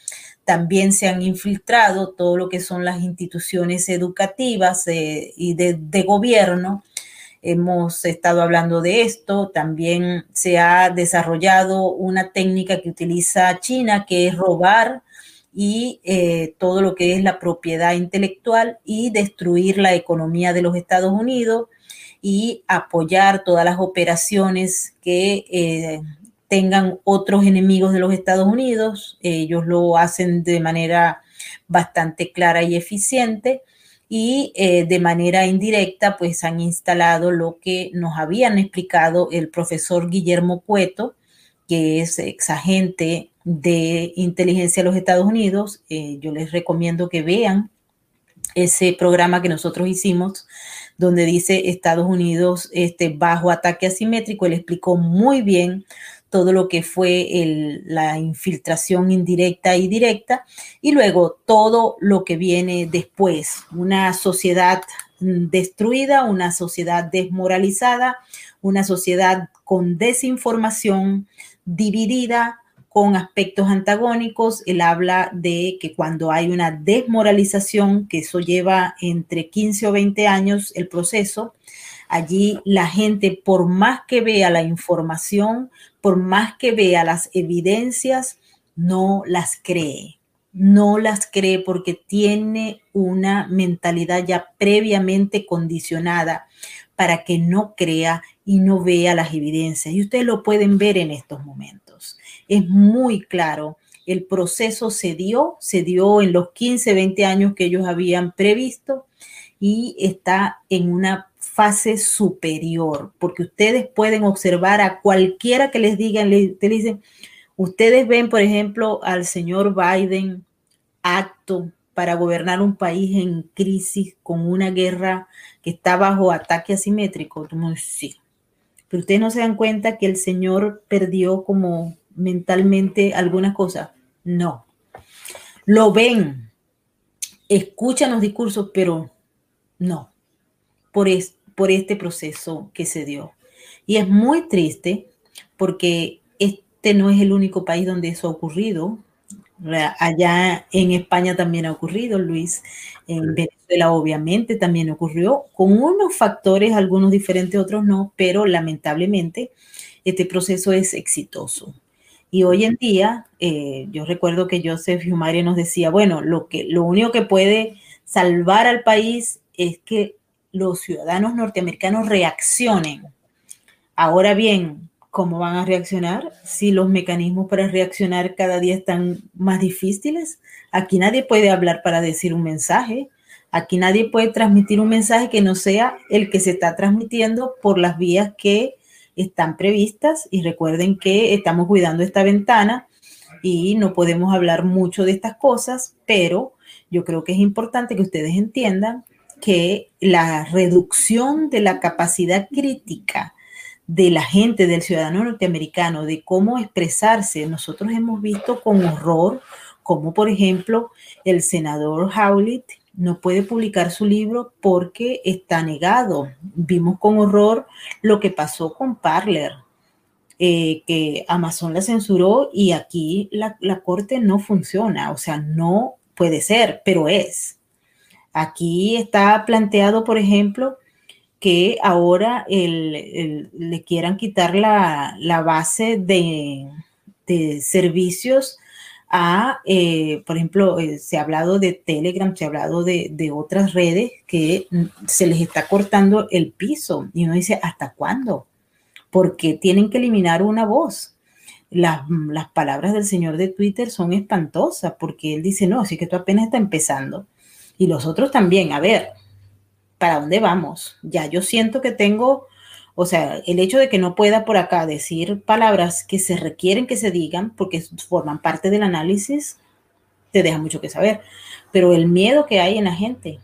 También se han infiltrado todo lo que son las instituciones educativas eh, y de, de gobierno. Hemos estado hablando de esto. También se ha desarrollado una técnica que utiliza China, que es robar y eh, todo lo que es la propiedad intelectual y destruir la economía de los Estados Unidos y apoyar todas las operaciones que eh, tengan otros enemigos de los Estados Unidos. Ellos lo hacen de manera bastante clara y eficiente y eh, de manera indirecta pues han instalado lo que nos habían explicado el profesor Guillermo Cueto, que es exagente de inteligencia de los Estados Unidos. Eh, yo les recomiendo que vean ese programa que nosotros hicimos donde dice Estados Unidos este, bajo ataque asimétrico. Él explicó muy bien todo lo que fue la infiltración indirecta y directa, y luego todo lo que viene después, una sociedad destruida, una sociedad desmoralizada, una sociedad con desinformación, dividida, con aspectos antagónicos. Él habla de que cuando hay una desmoralización, que eso lleva entre 15 o 20 años el proceso, Allí la gente, por más que vea la información, por más que vea las evidencias, no las cree. No las cree porque tiene una mentalidad ya previamente condicionada para que no crea y no vea las evidencias. Y ustedes lo pueden ver en estos momentos. Es muy claro. El proceso se dio, se dio en los 15, 20 años que ellos habían previsto y está en una fase superior, porque ustedes pueden observar a cualquiera que les digan, le, dicen, ustedes ven, por ejemplo, al señor Biden acto para gobernar un país en crisis con una guerra que está bajo ataque asimétrico. Sí. Pero ustedes no se dan cuenta que el señor perdió como mentalmente algunas cosas. No. Lo ven, escuchan los discursos, pero no. Por, esto por este proceso que se dio. Y es muy triste porque este no es el único país donde eso ha ocurrido. Allá en España también ha ocurrido, Luis. En Venezuela obviamente también ocurrió, con unos factores, algunos diferentes, otros no, pero lamentablemente este proceso es exitoso. Y hoy en día, eh, yo recuerdo que Joseph Humari nos decía, bueno, lo, que, lo único que puede salvar al país es que los ciudadanos norteamericanos reaccionen. Ahora bien, ¿cómo van a reaccionar si los mecanismos para reaccionar cada día están más difíciles? Aquí nadie puede hablar para decir un mensaje. Aquí nadie puede transmitir un mensaje que no sea el que se está transmitiendo por las vías que están previstas. Y recuerden que estamos cuidando esta ventana y no podemos hablar mucho de estas cosas, pero yo creo que es importante que ustedes entiendan que la reducción de la capacidad crítica de la gente, del ciudadano norteamericano, de cómo expresarse, nosotros hemos visto con horror como por ejemplo el senador Howlett no puede publicar su libro porque está negado. Vimos con horror lo que pasó con Parler. eh, que Amazon la censuró y aquí la, la corte no funciona, o sea, no puede ser, pero es. Aquí está planteado, por ejemplo, que ahora le quieran quitar la, base de, servicios a, eh, por ejemplo, eh, se ha hablado de Telegram, se ha hablado de, otras redes que se les está cortando el piso y uno dice, ¿hasta cuándo? Porque tienen que eliminar una voz. Las, las palabras del señor de Twitter son espantosas porque él dice, no, así que esto apenas está empezando. Y los otros también, a ver, ¿para dónde vamos? Ya yo siento que tengo, o sea, el hecho de que no pueda por acá decir palabras que se requieren que se digan porque forman parte del análisis, te deja mucho que saber. Pero el miedo que hay en la gente,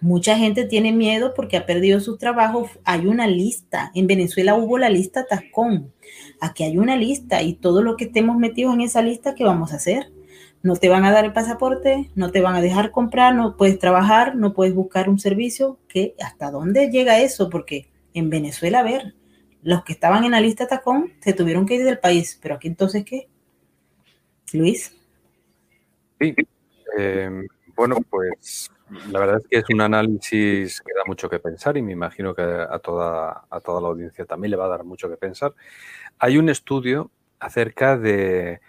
mucha gente tiene miedo porque ha perdido su trabajo. Hay una lista. En Venezuela hubo la lista Tascón. Aquí hay una lista y todo lo que estemos metidos en esa lista, ¿qué vamos a hacer? no te van a dar el pasaporte, no te van a dejar comprar, no puedes trabajar, no puedes buscar un servicio. ¿Qué? ¿Hasta dónde llega eso? Porque en Venezuela, a ver, los que estaban en la lista tacón se tuvieron que ir del país, pero aquí entonces, ¿qué? Luis. Sí, em, bueno, pues la verdad es que es un análisis que da mucho que pensar y me imagino que a toda, a toda la audiencia también le va a dar mucho que pensar. Hay un estudio acerca de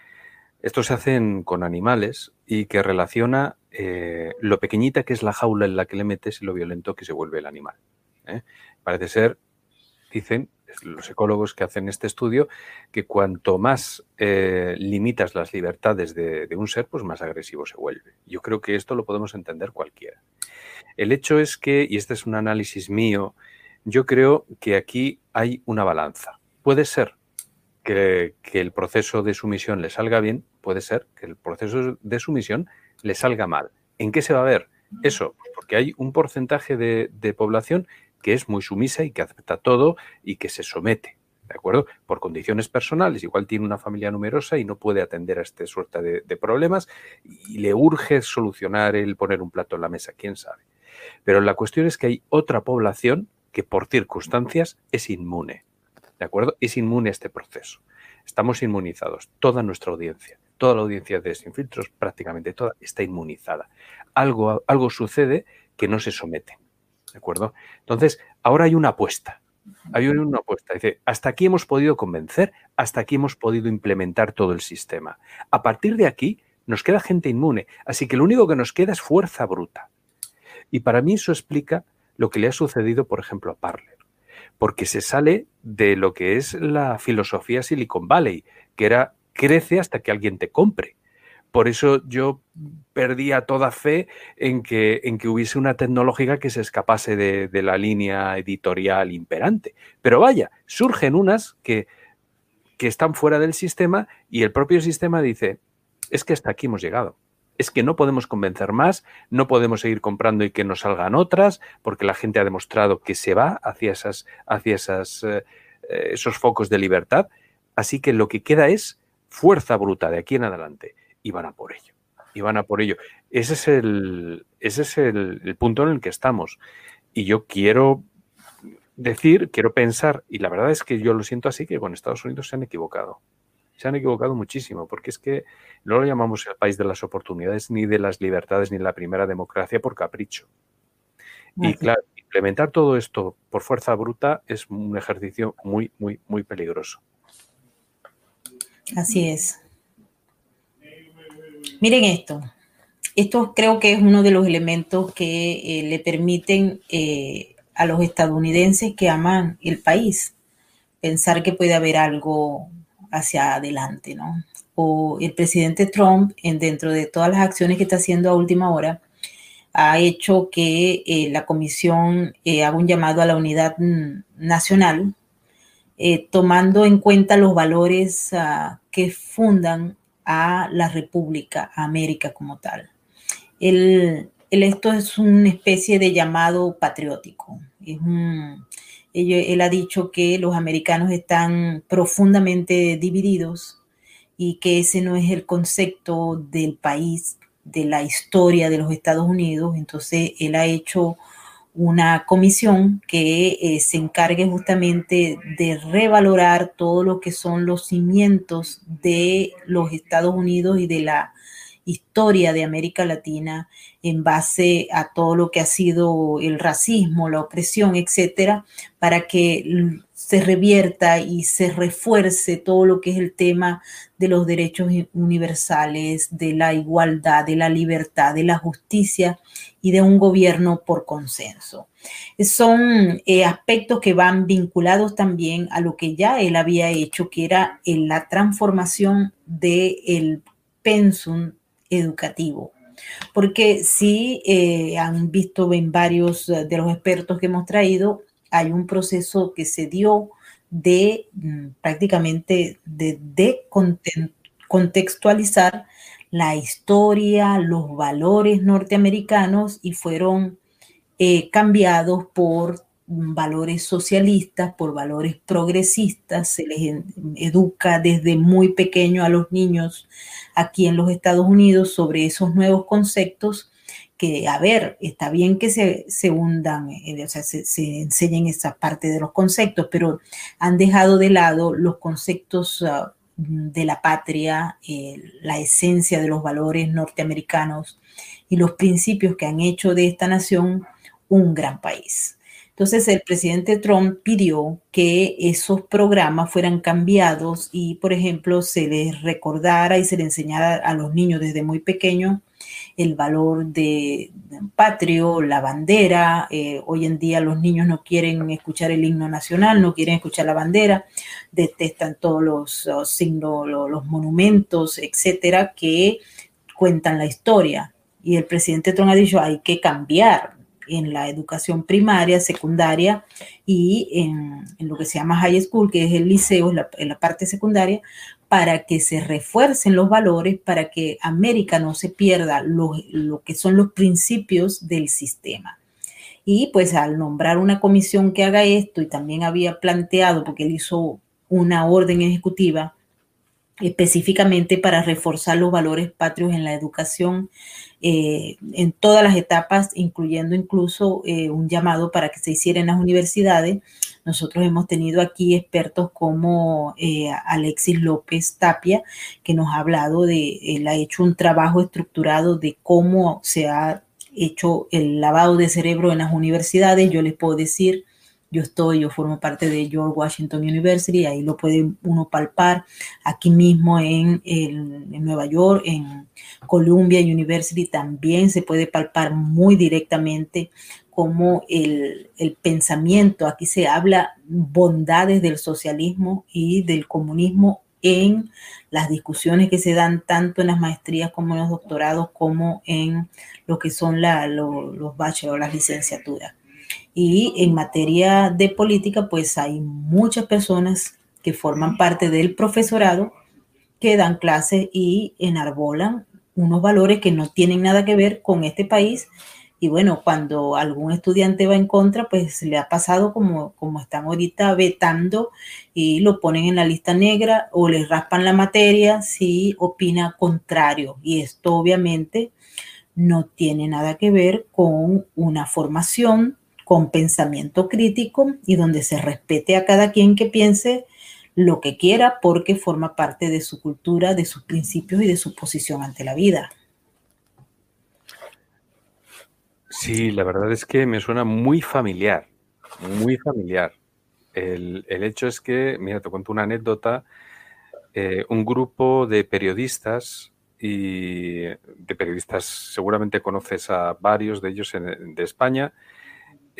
esto se hace con animales y que relaciona eh, lo pequeñita que es la jaula en la que le metes y lo violento que se vuelve el animal. ¿eh? Parece ser, dicen los ecólogos que hacen este estudio, que cuanto más eh, limitas las libertades de, de, un ser, pues más agresivo se vuelve. Yo creo que esto lo podemos entender cualquiera. El hecho es que, y este es un análisis mío, yo creo que aquí hay una balanza. Puede ser que, el proceso de sumisión le salga bien, puede ser que el proceso de sumisión le salga mal. ¿En qué se va a ver? Eso, porque hay un porcentaje de, población que es muy sumisa y que acepta todo y que se somete. ¿De acuerdo? Por condiciones personales, igual tiene una familia numerosa y no puede atender a esta suerte de, problemas y le urge solucionar el poner un plato en la mesa, quién sabe. Pero la cuestión es que hay otra población que por circunstancias es inmune. ¿De acuerdo? Es inmune a este proceso. Estamos inmunizados, toda nuestra audiencia, toda la audiencia de Sin Filtros, prácticamente toda, está inmunizada. Algo, algo sucede que no se somete. ¿De acuerdo? Entonces, ahora hay una apuesta. Hay una apuesta. Dice, hasta aquí hemos podido convencer, hasta aquí hemos podido implementar todo el sistema. A partir de aquí, nos queda gente inmune. Así que lo único que nos queda es fuerza bruta. Y para mí eso explica lo que le ha sucedido, por ejemplo, a Parler porque se sale de lo que es la filosofía Silicon Valley, que era crece hasta que alguien te compre. Por eso yo perdía toda fe en que, en que hubiese una tecnológica que se escapase de, la línea editorial imperante. Pero vaya, surgen unas que, que están fuera del sistema y el propio sistema dice, es que hasta aquí hemos llegado es que no podemos convencer más, no podemos seguir comprando y que nos salgan otras, porque la gente ha demostrado que se va hacia, esas, hacia esas, eh, esos focos de libertad. Así que lo que queda es fuerza bruta de aquí en adelante. Y van a por ello. Y van a por ello. Ese es el, ese es el punto en el que estamos. Y yo quiero decir, quiero pensar, y la verdad es que yo lo siento así, que con Estados Unidos se han equivocado se han equivocado muchísimo, porque es que no lo llamamos el país de las oportunidades, ni de las libertades, ni la primera democracia por capricho. Y claro, implementar todo esto por fuerza bruta es un ejercicio muy, muy, muy peligroso. Así es. Miren esto. Esto creo que es uno de los elementos que eh, le permiten eh, a los estadounidenses que aman el país pensar que puede haber algo hacia adelante, ¿no? O el presidente Trump, en, dentro de todas las acciones que está haciendo a última hora, ha hecho que eh, la comisión haga un llamado a la unidad mm, nacional, tomando en cuenta los valores ah, que fundan a la República, a América como tal. El, esto es una especie de llamado patriótico. Es un, él ha dicho que los americanos están profundamente divididos y que ese no es el concepto del país, de la historia de los Estados Unidos. Entonces, él ha hecho una comisión que eh, se encargue justamente de revalorar todo lo que son los cimientos de los Estados Unidos y de la historia de América Latina en base a todo lo que ha sido el racismo, la opresión, etcétera, para que se revierta y se refuerce todo lo que es el tema de los derechos universales, de la igualdad, de la libertad, de la justicia y de un gobierno por consenso. Son eh, aspectos que van vinculados también a lo que ya él había hecho, que era la transformación del pensum educativo. Porque si eh, han visto en varios de los expertos que hemos traído, hay un proceso que se dio de mm, prácticamente de, contextualizar la historia, los valores norteamericanos y fueron eh, cambiados por valores socialistas, por valores progresistas, se les educa desde muy pequeño a los niños aquí en los Estados Unidos sobre esos nuevos conceptos que, a ver, está bien que se, se hundan, eh, o sea, se, enseñen esa parte de los conceptos, pero han dejado de lado los conceptos ah, de la patria, eh, la esencia de los valores norteamericanos y los principios que han hecho de esta nación un gran país. Entonces el presidente Trump pidió que esos programas fueran cambiados y, por ejemplo, se les recordara y se les enseñara a los niños desde muy pequeños el valor de, patrio, la bandera. Eh, hoy en día los niños no quieren escuchar el himno nacional, no quieren escuchar la bandera, detestan todos los, signos, los, monumentos, etcétera, que cuentan la historia. Y el presidente Trump ha dicho, hay que cambiar en la educación primaria, secundaria y en, lo que se llama high school, que es el liceo, en la parte secundaria, para que se refuercen los valores, para que América no se pierda lo, lo que son los principios del sistema. Y pues al nombrar una comisión que haga esto, y también había planteado, porque él hizo una orden ejecutiva específicamente para reforzar los valores patrios en la educación eh, en todas las etapas, incluyendo incluso eh, un llamado para que se hiciera en las universidades. Nosotros hemos tenido aquí expertos como eh, Alexis López Tapia, que nos ha hablado de, él ha hecho un trabajo estructurado de cómo se ha hecho el lavado de cerebro en las universidades. Yo les puedo decir yo estoy, yo formo parte de George Washington University, ahí lo puede uno palpar, aquí mismo en, en Nueva York, en Columbia University también se puede palpar muy directamente como el, el, pensamiento, aquí se habla bondades del socialismo y del comunismo en las discusiones que se dan tanto en las maestrías como en los doctorados, como en lo que son la, los bachelor, las licenciaturas. Y en materia de política, pues hay muchas personas que forman parte del profesorado que dan clases y enarbolan unos valores que no tienen nada que ver con este país. Y bueno, cuando algún estudiante va en contra, pues le ha pasado como, como están ahorita vetando y lo ponen en la lista negra o le raspan la materia si opina contrario. Y esto obviamente no tiene nada que ver con una formación con pensamiento crítico y donde se respete a cada quien que piense lo que quiera porque forma parte de su cultura, de sus principios y de su posición ante la vida. Sí, la verdad es que me suena muy familiar, muy familiar. El, hecho es que, mira, te cuento una anécdota, eh, un grupo de periodistas y de periodistas, seguramente conoces a varios de ellos de España,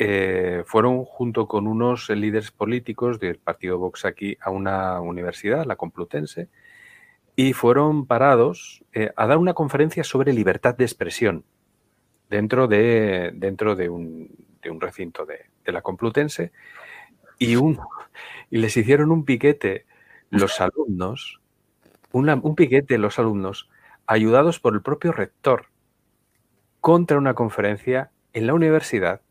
eh, fueron junto con unos líderes políticos del partido Vox aquí a una universidad, la Complutense, y fueron parados eh, a dar una conferencia sobre libertad de expresión dentro de, dentro de, un, recinto de, la Complutense y, un, y les hicieron un piquete los alumnos, un piquete los alumnos ayudados por el propio rector contra una conferencia en la universidad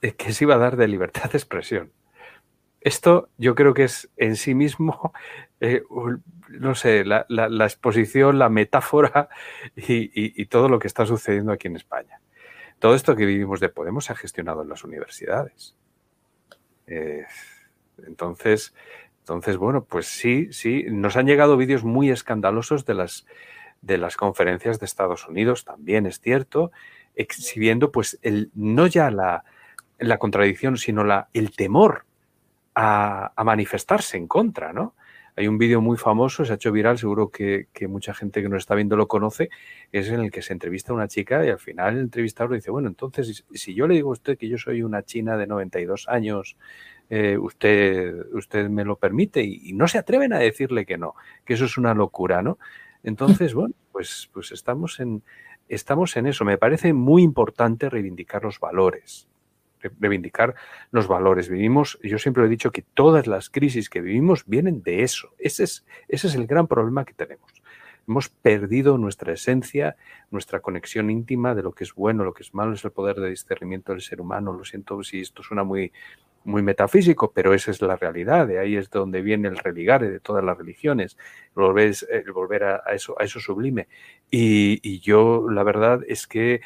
que se iba a dar de libertad de expresión. Esto yo creo que es en sí mismo, (laughs) eh, no sé, la, exposición, la metáfora (laughs) y, todo lo que está sucediendo aquí en España. todo esto que vivimos de Podemos se ha gestionado en las universidades. Eh, entonces, entonces, bueno, pues sí, sí, nos han llegado vídeos muy escandalosos de las, de las conferencias de Estados Unidos, también es cierto, exhibiendo pues el, no ya la, la contradicción, sino la, el temor a, manifestarse en contra, ¿no? Hay un vídeo muy famoso, se ha hecho viral, seguro que, que, mucha gente que nos está viendo lo conoce, es en el que se entrevista a una chica y al final el entrevistador dice, bueno, entonces, si yo le digo a usted que yo soy una china de 92 años, eh, usted, usted me lo permite y, y, no se atreven a decirle que no, que eso es una locura, ¿no? Entonces, bueno, pues, pues estamos, en, estamos en eso. Me parece muy importante reivindicar los valores, reivindicar los valores. Vivimos, yo siempre he dicho que todas las crisis que vivimos vienen de eso. Ese es, ese es el gran problema que tenemos. Hemos perdido nuestra esencia, nuestra conexión íntima de lo que es bueno, lo que es malo, es el poder de discernimiento del ser humano. Lo siento si esto suena muy, muy metafísico, pero esa es la realidad, de ahí es donde viene el religare de todas las religiones, el volver, a, eso, a eso sublime. Y, yo la verdad es que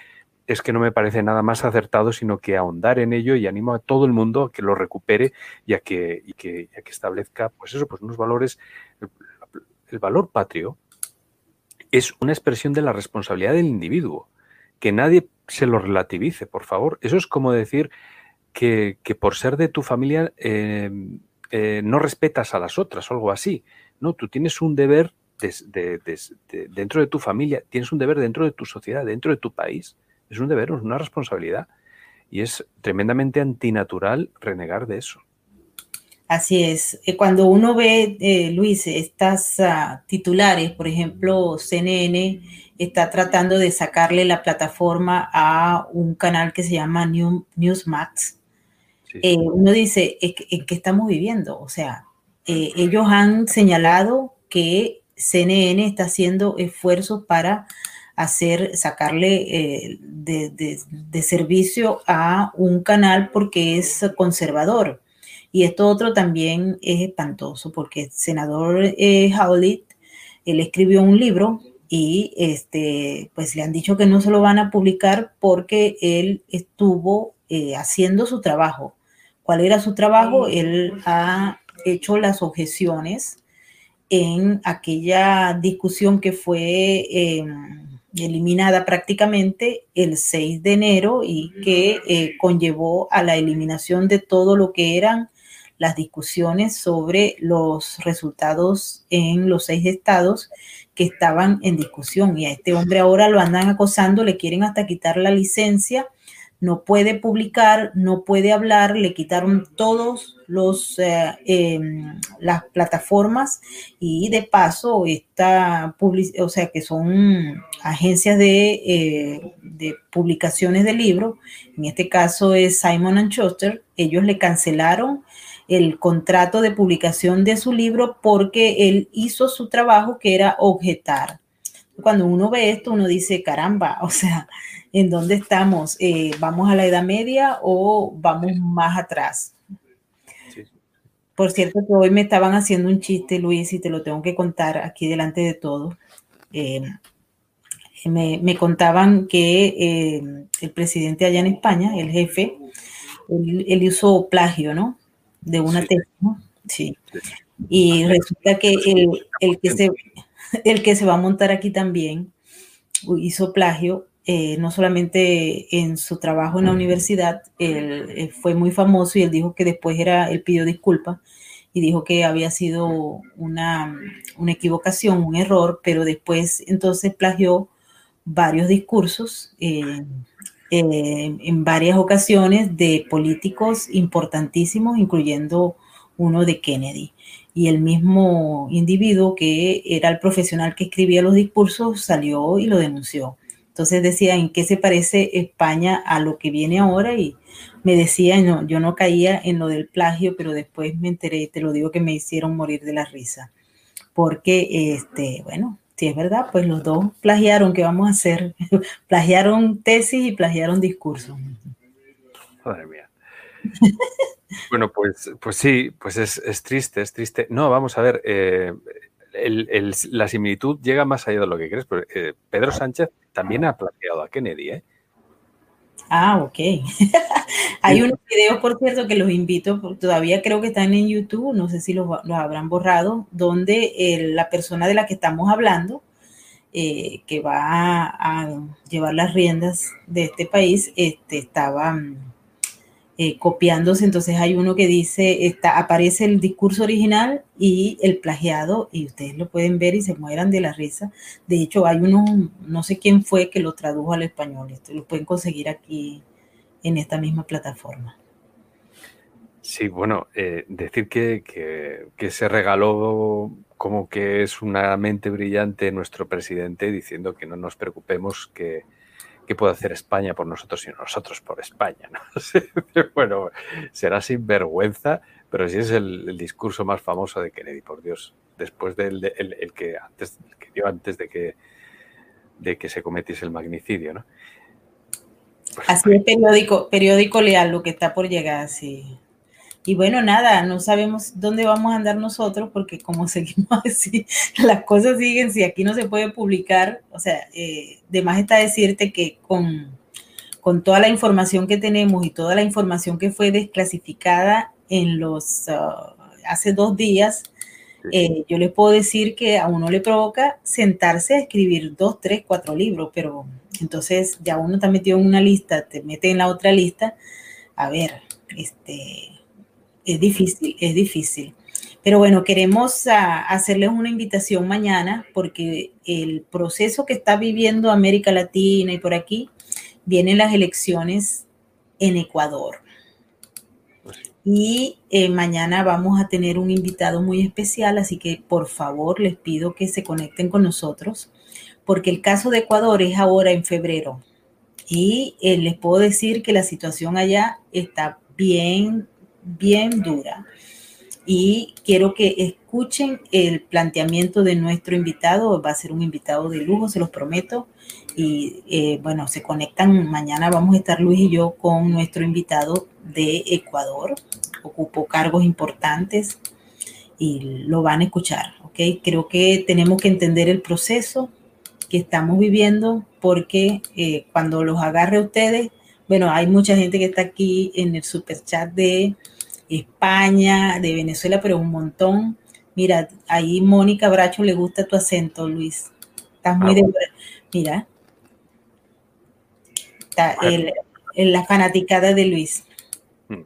es que no me parece nada más acertado, sino que ahondar en ello y animo a todo el mundo a que lo recupere y a que, y que, a que establezca, pues eso, pues unos valores. El, valor patrio es una expresión de la responsabilidad del individuo, que nadie se lo relativice, por favor. Eso es como decir, que, que, por ser de tu familia eh, eh, no respetas a las otras o algo así. No, tú tienes un deber de, de, de, dentro de tu familia, tienes un deber dentro de tu sociedad, dentro de tu país. Es un deber, es una responsabilidad. Y es tremendamente antinatural renegar de eso. Así es. Eh, cuando uno ve, eh, Luis, estas uh, titulares, por ejemplo, CNN está tratando de sacarle la plataforma a un canal que se llama New, Newsmax, eh, uno dice, ¿en qué estamos viviendo? O sea, eh, ellos han señalado que CNN está haciendo esfuerzos para hacer, sacarle eh, de, de, de, servicio a un canal porque es conservador. Y esto otro también es espantoso porque el senador eh, Howlett, él escribió un libro y este, pues le han dicho que no se lo van a publicar porque él estuvo eh, haciendo su trabajo. Cuál era su trabajo, él ha hecho las objeciones en aquella discusión que fue eh, eliminada prácticamente el 6 de enero y que eh, conllevó a la eliminación de todo lo que eran las discusiones sobre los resultados en los seis estados que estaban en discusión. Y a este hombre ahora lo andan acosando, le quieren hasta quitar la licencia no puede publicar, no puede hablar, le quitaron todos los eh, eh, las plataformas y de paso esta o sea que son agencias de, eh, de, publicaciones de libros, en este caso es Simon Schuster, ellos le cancelaron el contrato de publicación de su libro porque él hizo su trabajo que era objetar. Cuando uno ve esto, uno dice, caramba, (laughs) o sea, en dónde estamos. Eh, ¿Vamos a la Edad Media o vamos más atrás? Sí. Por cierto, que hoy me estaban haciendo un chiste, Luis, y te lo tengo que contar aquí delante de todo. Eh, me, me, contaban que eh, el presidente allá en España, el jefe, él, él hizo plagio, ¿no? De una sí. tesis, ¿no? Sí. Y resulta que el, el, que se, el que se va a montar aquí también hizo plagio eh, no solamente en su trabajo en la universidad, él, él, fue muy famoso y él dijo que después era, él pidió disculpas y dijo que había sido una, una equivocación, un error, pero después entonces plagió varios discursos eh, eh, en varias ocasiones de políticos importantísimos, incluyendo uno de Kennedy. Y el mismo individuo que era el profesional que escribía los discursos salió y lo denunció. Entonces decía, ¿en qué se parece España a lo que viene ahora? Y me decía, no, yo no caía en lo del plagio, pero después me enteré, te lo digo, que me hicieron morir de la risa. Porque, este, bueno, si es verdad, pues los dos plagiaron, ¿qué vamos a hacer? (laughs) plagiaron tesis y plagiaron discursos. Madre mía. (laughs) bueno, pues, pues sí, pues es, es, triste, es triste. No, vamos a ver, eh, el, el, la similitud llega más allá de lo que crees, pero eh, Pedro Sánchez también ha plagiado a Kennedy, ¿eh? Ah, ok. (laughs) Hay unos videos, por cierto, que los invito, todavía creo que están en YouTube, no sé si los, habrán borrado, donde eh, la persona de la que estamos hablando, eh, que va a, llevar las riendas de este país, este, estaba mm, eh, copiándose. Entonces hay uno que dice, está, aparece el discurso original y el plagiado, y ustedes lo pueden ver y se mueran de la risa. De hecho, hay uno, no sé quién fue que lo tradujo al español. Esto lo pueden conseguir aquí en esta misma plataforma. Sí, bueno, eh, decir que, que, se regaló como que es una mente brillante nuestro presidente diciendo que no nos preocupemos, que, ¿qué puede hacer España por nosotros sino nosotros por España? (laughs) ¿no? bueno, será sin vergüenza, pero sí es el, discurso más famoso de Kennedy, por Dios, después del el, que antes dio antes de que de que se cometiese el magnicidio, ¿no? Pues Así es periódico, periódico leal lo que está por llegar, sí. Y bueno, nada, no sabemos dónde vamos a andar nosotros porque como (laughs) seguimos así, las cosas siguen, si aquí no se puede publicar, o sea, eh, de más está decirte que con, con toda la información que tenemos y toda la información que fue desclasificada en los, uh, hace dos días, eh, yo les puedo decir que a uno le provoca sentarse a escribir dos, tres, cuatro libros, pero entonces ya uno está metido en una lista, te mete en la otra lista, a ver, este es difícil, es difícil. Pero bueno, queremos ah, hacerles una invitación mañana porque el proceso que está viviendo América Latina y por aquí, vienen las elecciones en Ecuador. Y eh, mañana vamos a tener un invitado muy especial, así que por favor les pido que se conecten con nosotros, porque el caso de Ecuador es ahora en febrero. Y eh, les puedo decir que la situación allá está bien bien dura. Y quiero que escuchen el planteamiento de nuestro invitado. Va a ser un invitado de lujo, se los prometo. Y eh, bueno, se conectan. Mañana vamos a estar Luis y yo con nuestro invitado de Ecuador. Ocupó cargos importantes y lo van a escuchar. ¿ok? Creo que tenemos que entender el proceso que estamos viviendo porque eh, cuando los agarre ustedes, bueno, hay mucha gente que está aquí en el super chat de España, de Venezuela, pero un montón. Mira, ahí Mónica Bracho le gusta tu acento, Luis. Estás muy ah, de... Mira. Está la fanaticada de Luis. Hmm.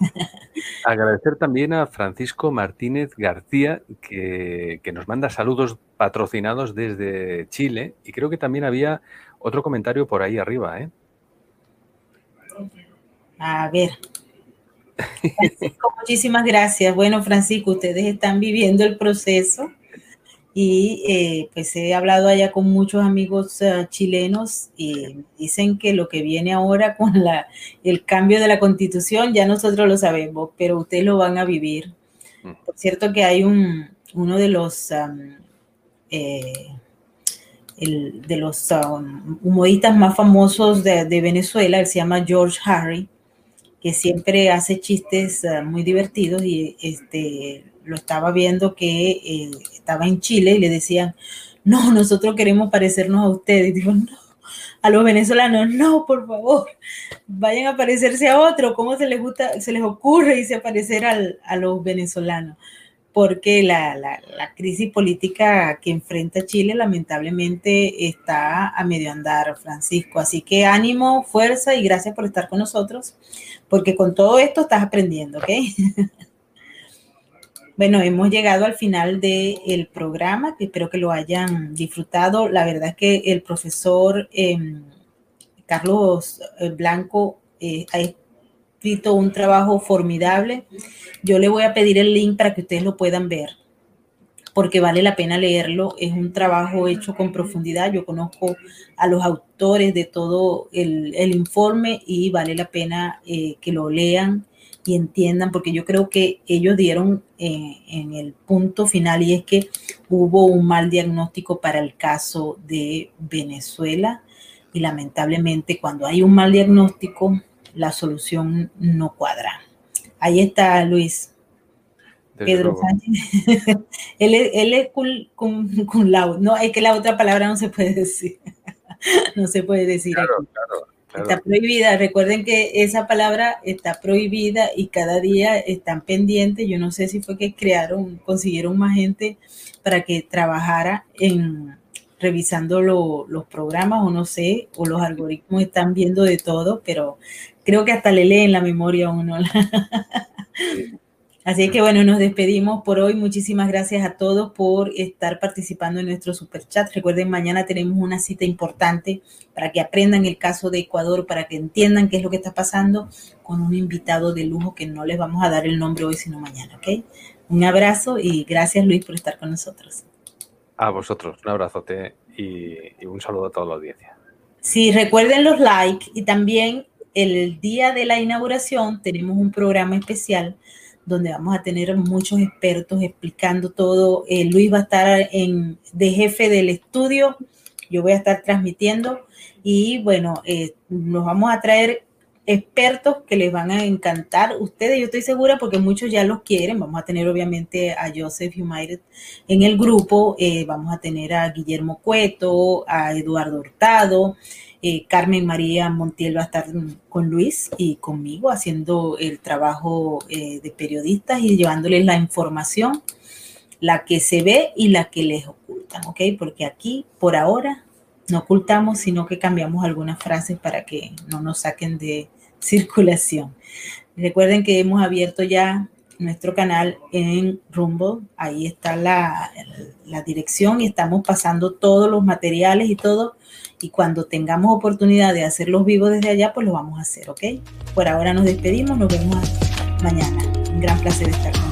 (laughs) Agradecer también a Francisco Martínez García, que, que, nos manda saludos patrocinados desde Chile. Y creo que también había otro comentario por ahí arriba. ¿eh? A ver, Francisco, muchísimas gracias. Bueno, Francisco, ustedes están viviendo el proceso y eh, pues he hablado allá con muchos amigos eh, chilenos y dicen que lo que viene ahora con la, el cambio de la constitución ya nosotros lo sabemos, pero ustedes lo van a vivir. Por cierto que hay un, uno de los... Eh, de los humoristas más famosos de, de Venezuela, él se llama George Harry, que siempre hace chistes eh, muy divertidos y este, lo estaba viendo que eh, estaba en Chile y le decían, no, nosotros queremos parecernos a ustedes. Y digo, no, a los venezolanos, no, por favor, vayan a parecerse a otro, ¿cómo se les gusta, se les ocurre irse a parecer a los venezolanos? Porque la, crisis política que enfrenta Chile lamentablemente está a medio andar, Francisco. Así que ánimo, fuerza y gracias por estar con nosotros, porque con todo esto estás aprendiendo, ¿ok? (laughs) bueno, hemos llegado al final del programa, que espero que lo hayan disfrutado. La verdad es que el profesor em, Carlos eh, Blanco eh, escrito un trabajo formidable. Yo le voy a pedir el link para que ustedes lo puedan ver, porque vale la pena leerlo. Es un trabajo hecho con profundidad. Yo conozco a los autores de todo el, informe y vale la pena eh, que lo lean y entiendan, porque yo creo que ellos dieron eh, en el punto final y es que hubo un mal diagnóstico para el caso de Venezuela y lamentablemente cuando hay un mal diagnóstico la solución no cuadra. Ahí está Luis. Pedro Sánchez. (laughs) él, es, él es No, es que la otra palabra no se puede decir. (laughs) no se puede decir. Claro, claro. Está prohibida. Recuerden que esa palabra está prohibida y cada día están pendientes. Yo no sé si fue que crearon, consiguieron más gente para que trabajara en revisando los programas o no sé, o los algoritmos están viendo de todo, pero creo que hasta le leen la memoria a uno. (laughs) Así que bueno, nos despedimos por hoy. Muchísimas gracias a todos por estar participando en nuestro super chat. Recuerden, mañana tenemos una cita importante para que aprendan el caso de Ecuador, para que entiendan qué es lo que está pasando con un invitado de lujo que no les vamos a dar el nombre hoy, sino mañana, ¿ok? Un abrazo y gracias Luis por estar con nosotros. A vosotros, un abrazote y, un saludo a toda la audiencia. Sí, recuerden los likes y también el día de la inauguración tenemos un programa especial donde vamos a tener muchos expertos explicando todo. Eh, Luis va a estar en, de jefe del estudio, yo voy a estar transmitiendo y bueno, eh, nos vamos a traer expertos que les van a encantar. Ustedes, yo estoy segura, porque muchos ya los quieren. Vamos a tener obviamente a Joseph United en el grupo. Eh, vamos a tener a Guillermo Cueto, a Eduardo Hurtado. Eh, Carmen María Montiel va a estar con Luis y conmigo haciendo el trabajo eh, de periodistas y llevándoles la información, la que se ve y la que les ocultan, ¿ok? Porque aquí, por ahora, no ocultamos, sino que cambiamos algunas frases para que no nos saquen de (laughs) circulación. Recuerden que hemos abierto ya nuestro canal en Rumble, ahí está la, la, dirección y estamos pasando todos los materiales y todo. Y cuando tengamos oportunidad de hacer los vivos desde allá, pues lo vamos a hacer, ¿ok? Por ahora nos despedimos, nos vemos mañana. Un gran placer estar